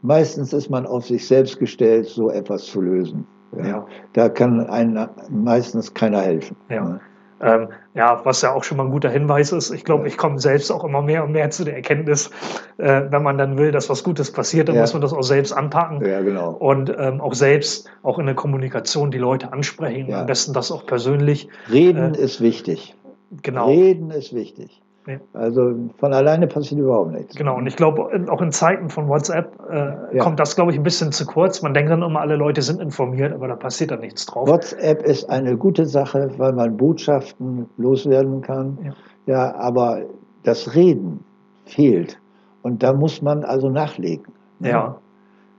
meistens ist man auf sich selbst gestellt, so etwas zu lösen. Ja. ja. Da kann einem meistens keiner helfen. Ja. Ne. Ähm, ja, was ja auch schon mal ein guter Hinweis ist. Ich glaube, ja. ich komme selbst auch immer mehr und mehr zu der Erkenntnis, äh, wenn man dann will, dass was Gutes passiert, dann ja. muss man das auch selbst anpacken. Ja, genau. Und ähm, auch selbst, auch in der Kommunikation, die Leute ansprechen. Am besten das auch persönlich. Reden äh, ist wichtig. Genau. Reden ist wichtig. Ja. Also von alleine passiert überhaupt nichts. Genau, und ich glaube, auch in Zeiten von WhatsApp äh, ja. kommt das, glaube ich, ein bisschen zu kurz. Man denkt dann immer, alle Leute sind informiert, aber da passiert dann nichts drauf. WhatsApp ist eine gute Sache, weil man Botschaften loswerden kann. Ja, ja aber das Reden fehlt. Und da muss man also nachlegen. Ja.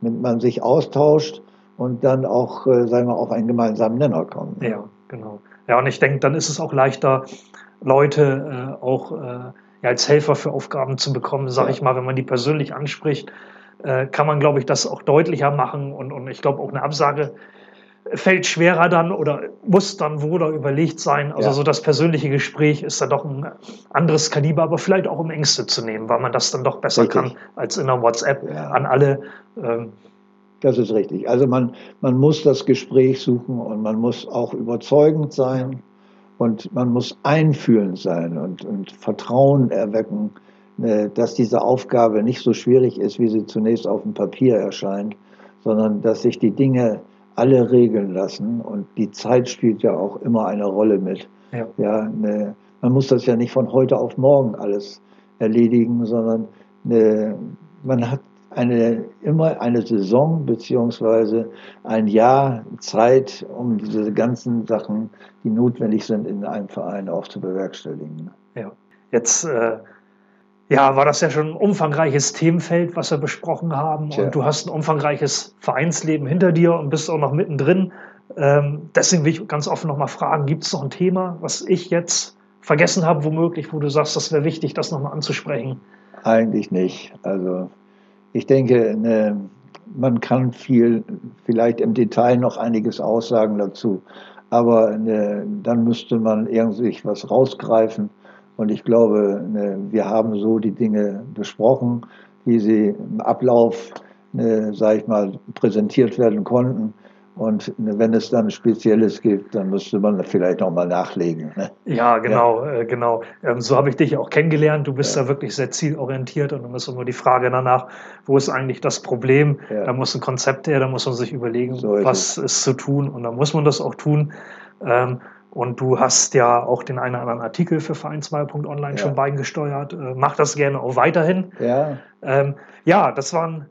Wenn man sich austauscht und dann auch, äh, sagen wir, auf einen gemeinsamen Nenner kommt. Ja, genau. Ja, und ich denke, dann ist es auch leichter, Leute äh, auch äh, ja, als Helfer für Aufgaben zu bekommen, sage ich mal, wenn man die persönlich anspricht, äh, kann man, glaube ich, das auch deutlicher machen und, und ich glaube auch eine Absage fällt schwerer dann oder muss dann wohl oder überlegt sein. Also Ja. so das persönliche Gespräch ist dann doch ein anderes Kaliber, aber vielleicht auch um Ängste zu nehmen, weil man das dann doch besser Richtig. kann als in einer WhatsApp Ja. an alle. Ähm, Das ist richtig. Also man, man muss das Gespräch suchen und man muss auch überzeugend sein und man muss einfühlend sein und, und Vertrauen erwecken, äh, dass diese Aufgabe nicht so schwierig ist, wie sie zunächst auf dem Papier erscheint, sondern dass sich die Dinge alle regeln lassen und die Zeit spielt ja auch immer eine Rolle mit. Ja. Ja, ne, man muss das ja nicht von heute auf morgen alles erledigen, sondern ne, man hat eine, immer eine Saison beziehungsweise ein Jahr Zeit, um diese ganzen Sachen, die notwendig sind, in einem Verein auch zu bewerkstelligen. Ja, jetzt äh, ja, war das ja schon ein umfangreiches Themenfeld, was wir besprochen haben. Tja. Und du hast ein umfangreiches Vereinsleben hinter dir und bist auch noch mittendrin. Ähm, deswegen will ich ganz offen noch mal fragen, gibt es noch ein Thema, was ich jetzt vergessen habe, womöglich, wo du sagst, das wäre wichtig, das nochmal anzusprechen? Eigentlich nicht. Also ich denke, ne, man kann viel, vielleicht im Detail noch einiges aussagen dazu, aber ne, dann müsste man irgendwie was rausgreifen. Und ich glaube, ne, wir haben so die Dinge besprochen, wie sie im Ablauf, ne, sage ich mal, präsentiert werden konnten. Und wenn es dann Spezielles gibt, dann müsste man vielleicht nochmal nachlegen. Ne? Ja, genau, Äh, genau. Ähm, so habe ich dich ja auch kennengelernt. Du bist Ja. da wirklich sehr zielorientiert und dann ist immer die Frage danach, wo ist eigentlich das Problem? Ja. Da muss ein Konzept her, da muss man sich überlegen, So ist was ist zu tun und dann muss man das auch tun. Ähm, und du hast ja auch den einen oder anderen Artikel für Vereinsmeier.online Ja. schon beigesteuert. Äh, mach das gerne auch weiterhin. Ja, Ähm, ja, das war ein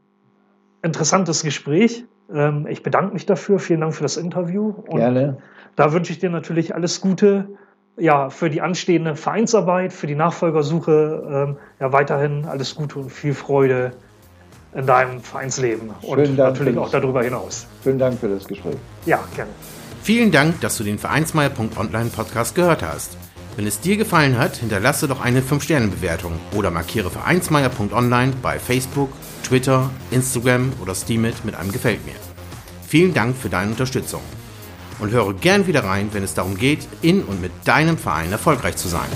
interessantes Gespräch. Ähm, ich bedanke mich dafür. Vielen Dank für das Interview. Und gerne. da wünsche ich dir natürlich alles Gute. Ja, für die anstehende Vereinsarbeit, für die Nachfolgersuche, ähm, ja, weiterhin alles Gute und viel Freude in deinem Vereinsleben und Schönen Dank natürlich auch darüber hinaus. Vielen Dank für das Gespräch. Ja, gerne. Vielen Dank, dass du den Vereinsmeier.online Podcast gehört hast. Wenn es dir gefallen hat, hinterlasse doch eine 5-Sterne-Bewertung oder markiere Vereinsmeier.online bei Facebook, Twitter, Instagram oder Steamit mit einem Gefällt mir. Vielen Dank für deine Unterstützung. Und höre gern wieder rein, wenn es darum geht, in und mit deinem Verein erfolgreich zu sein.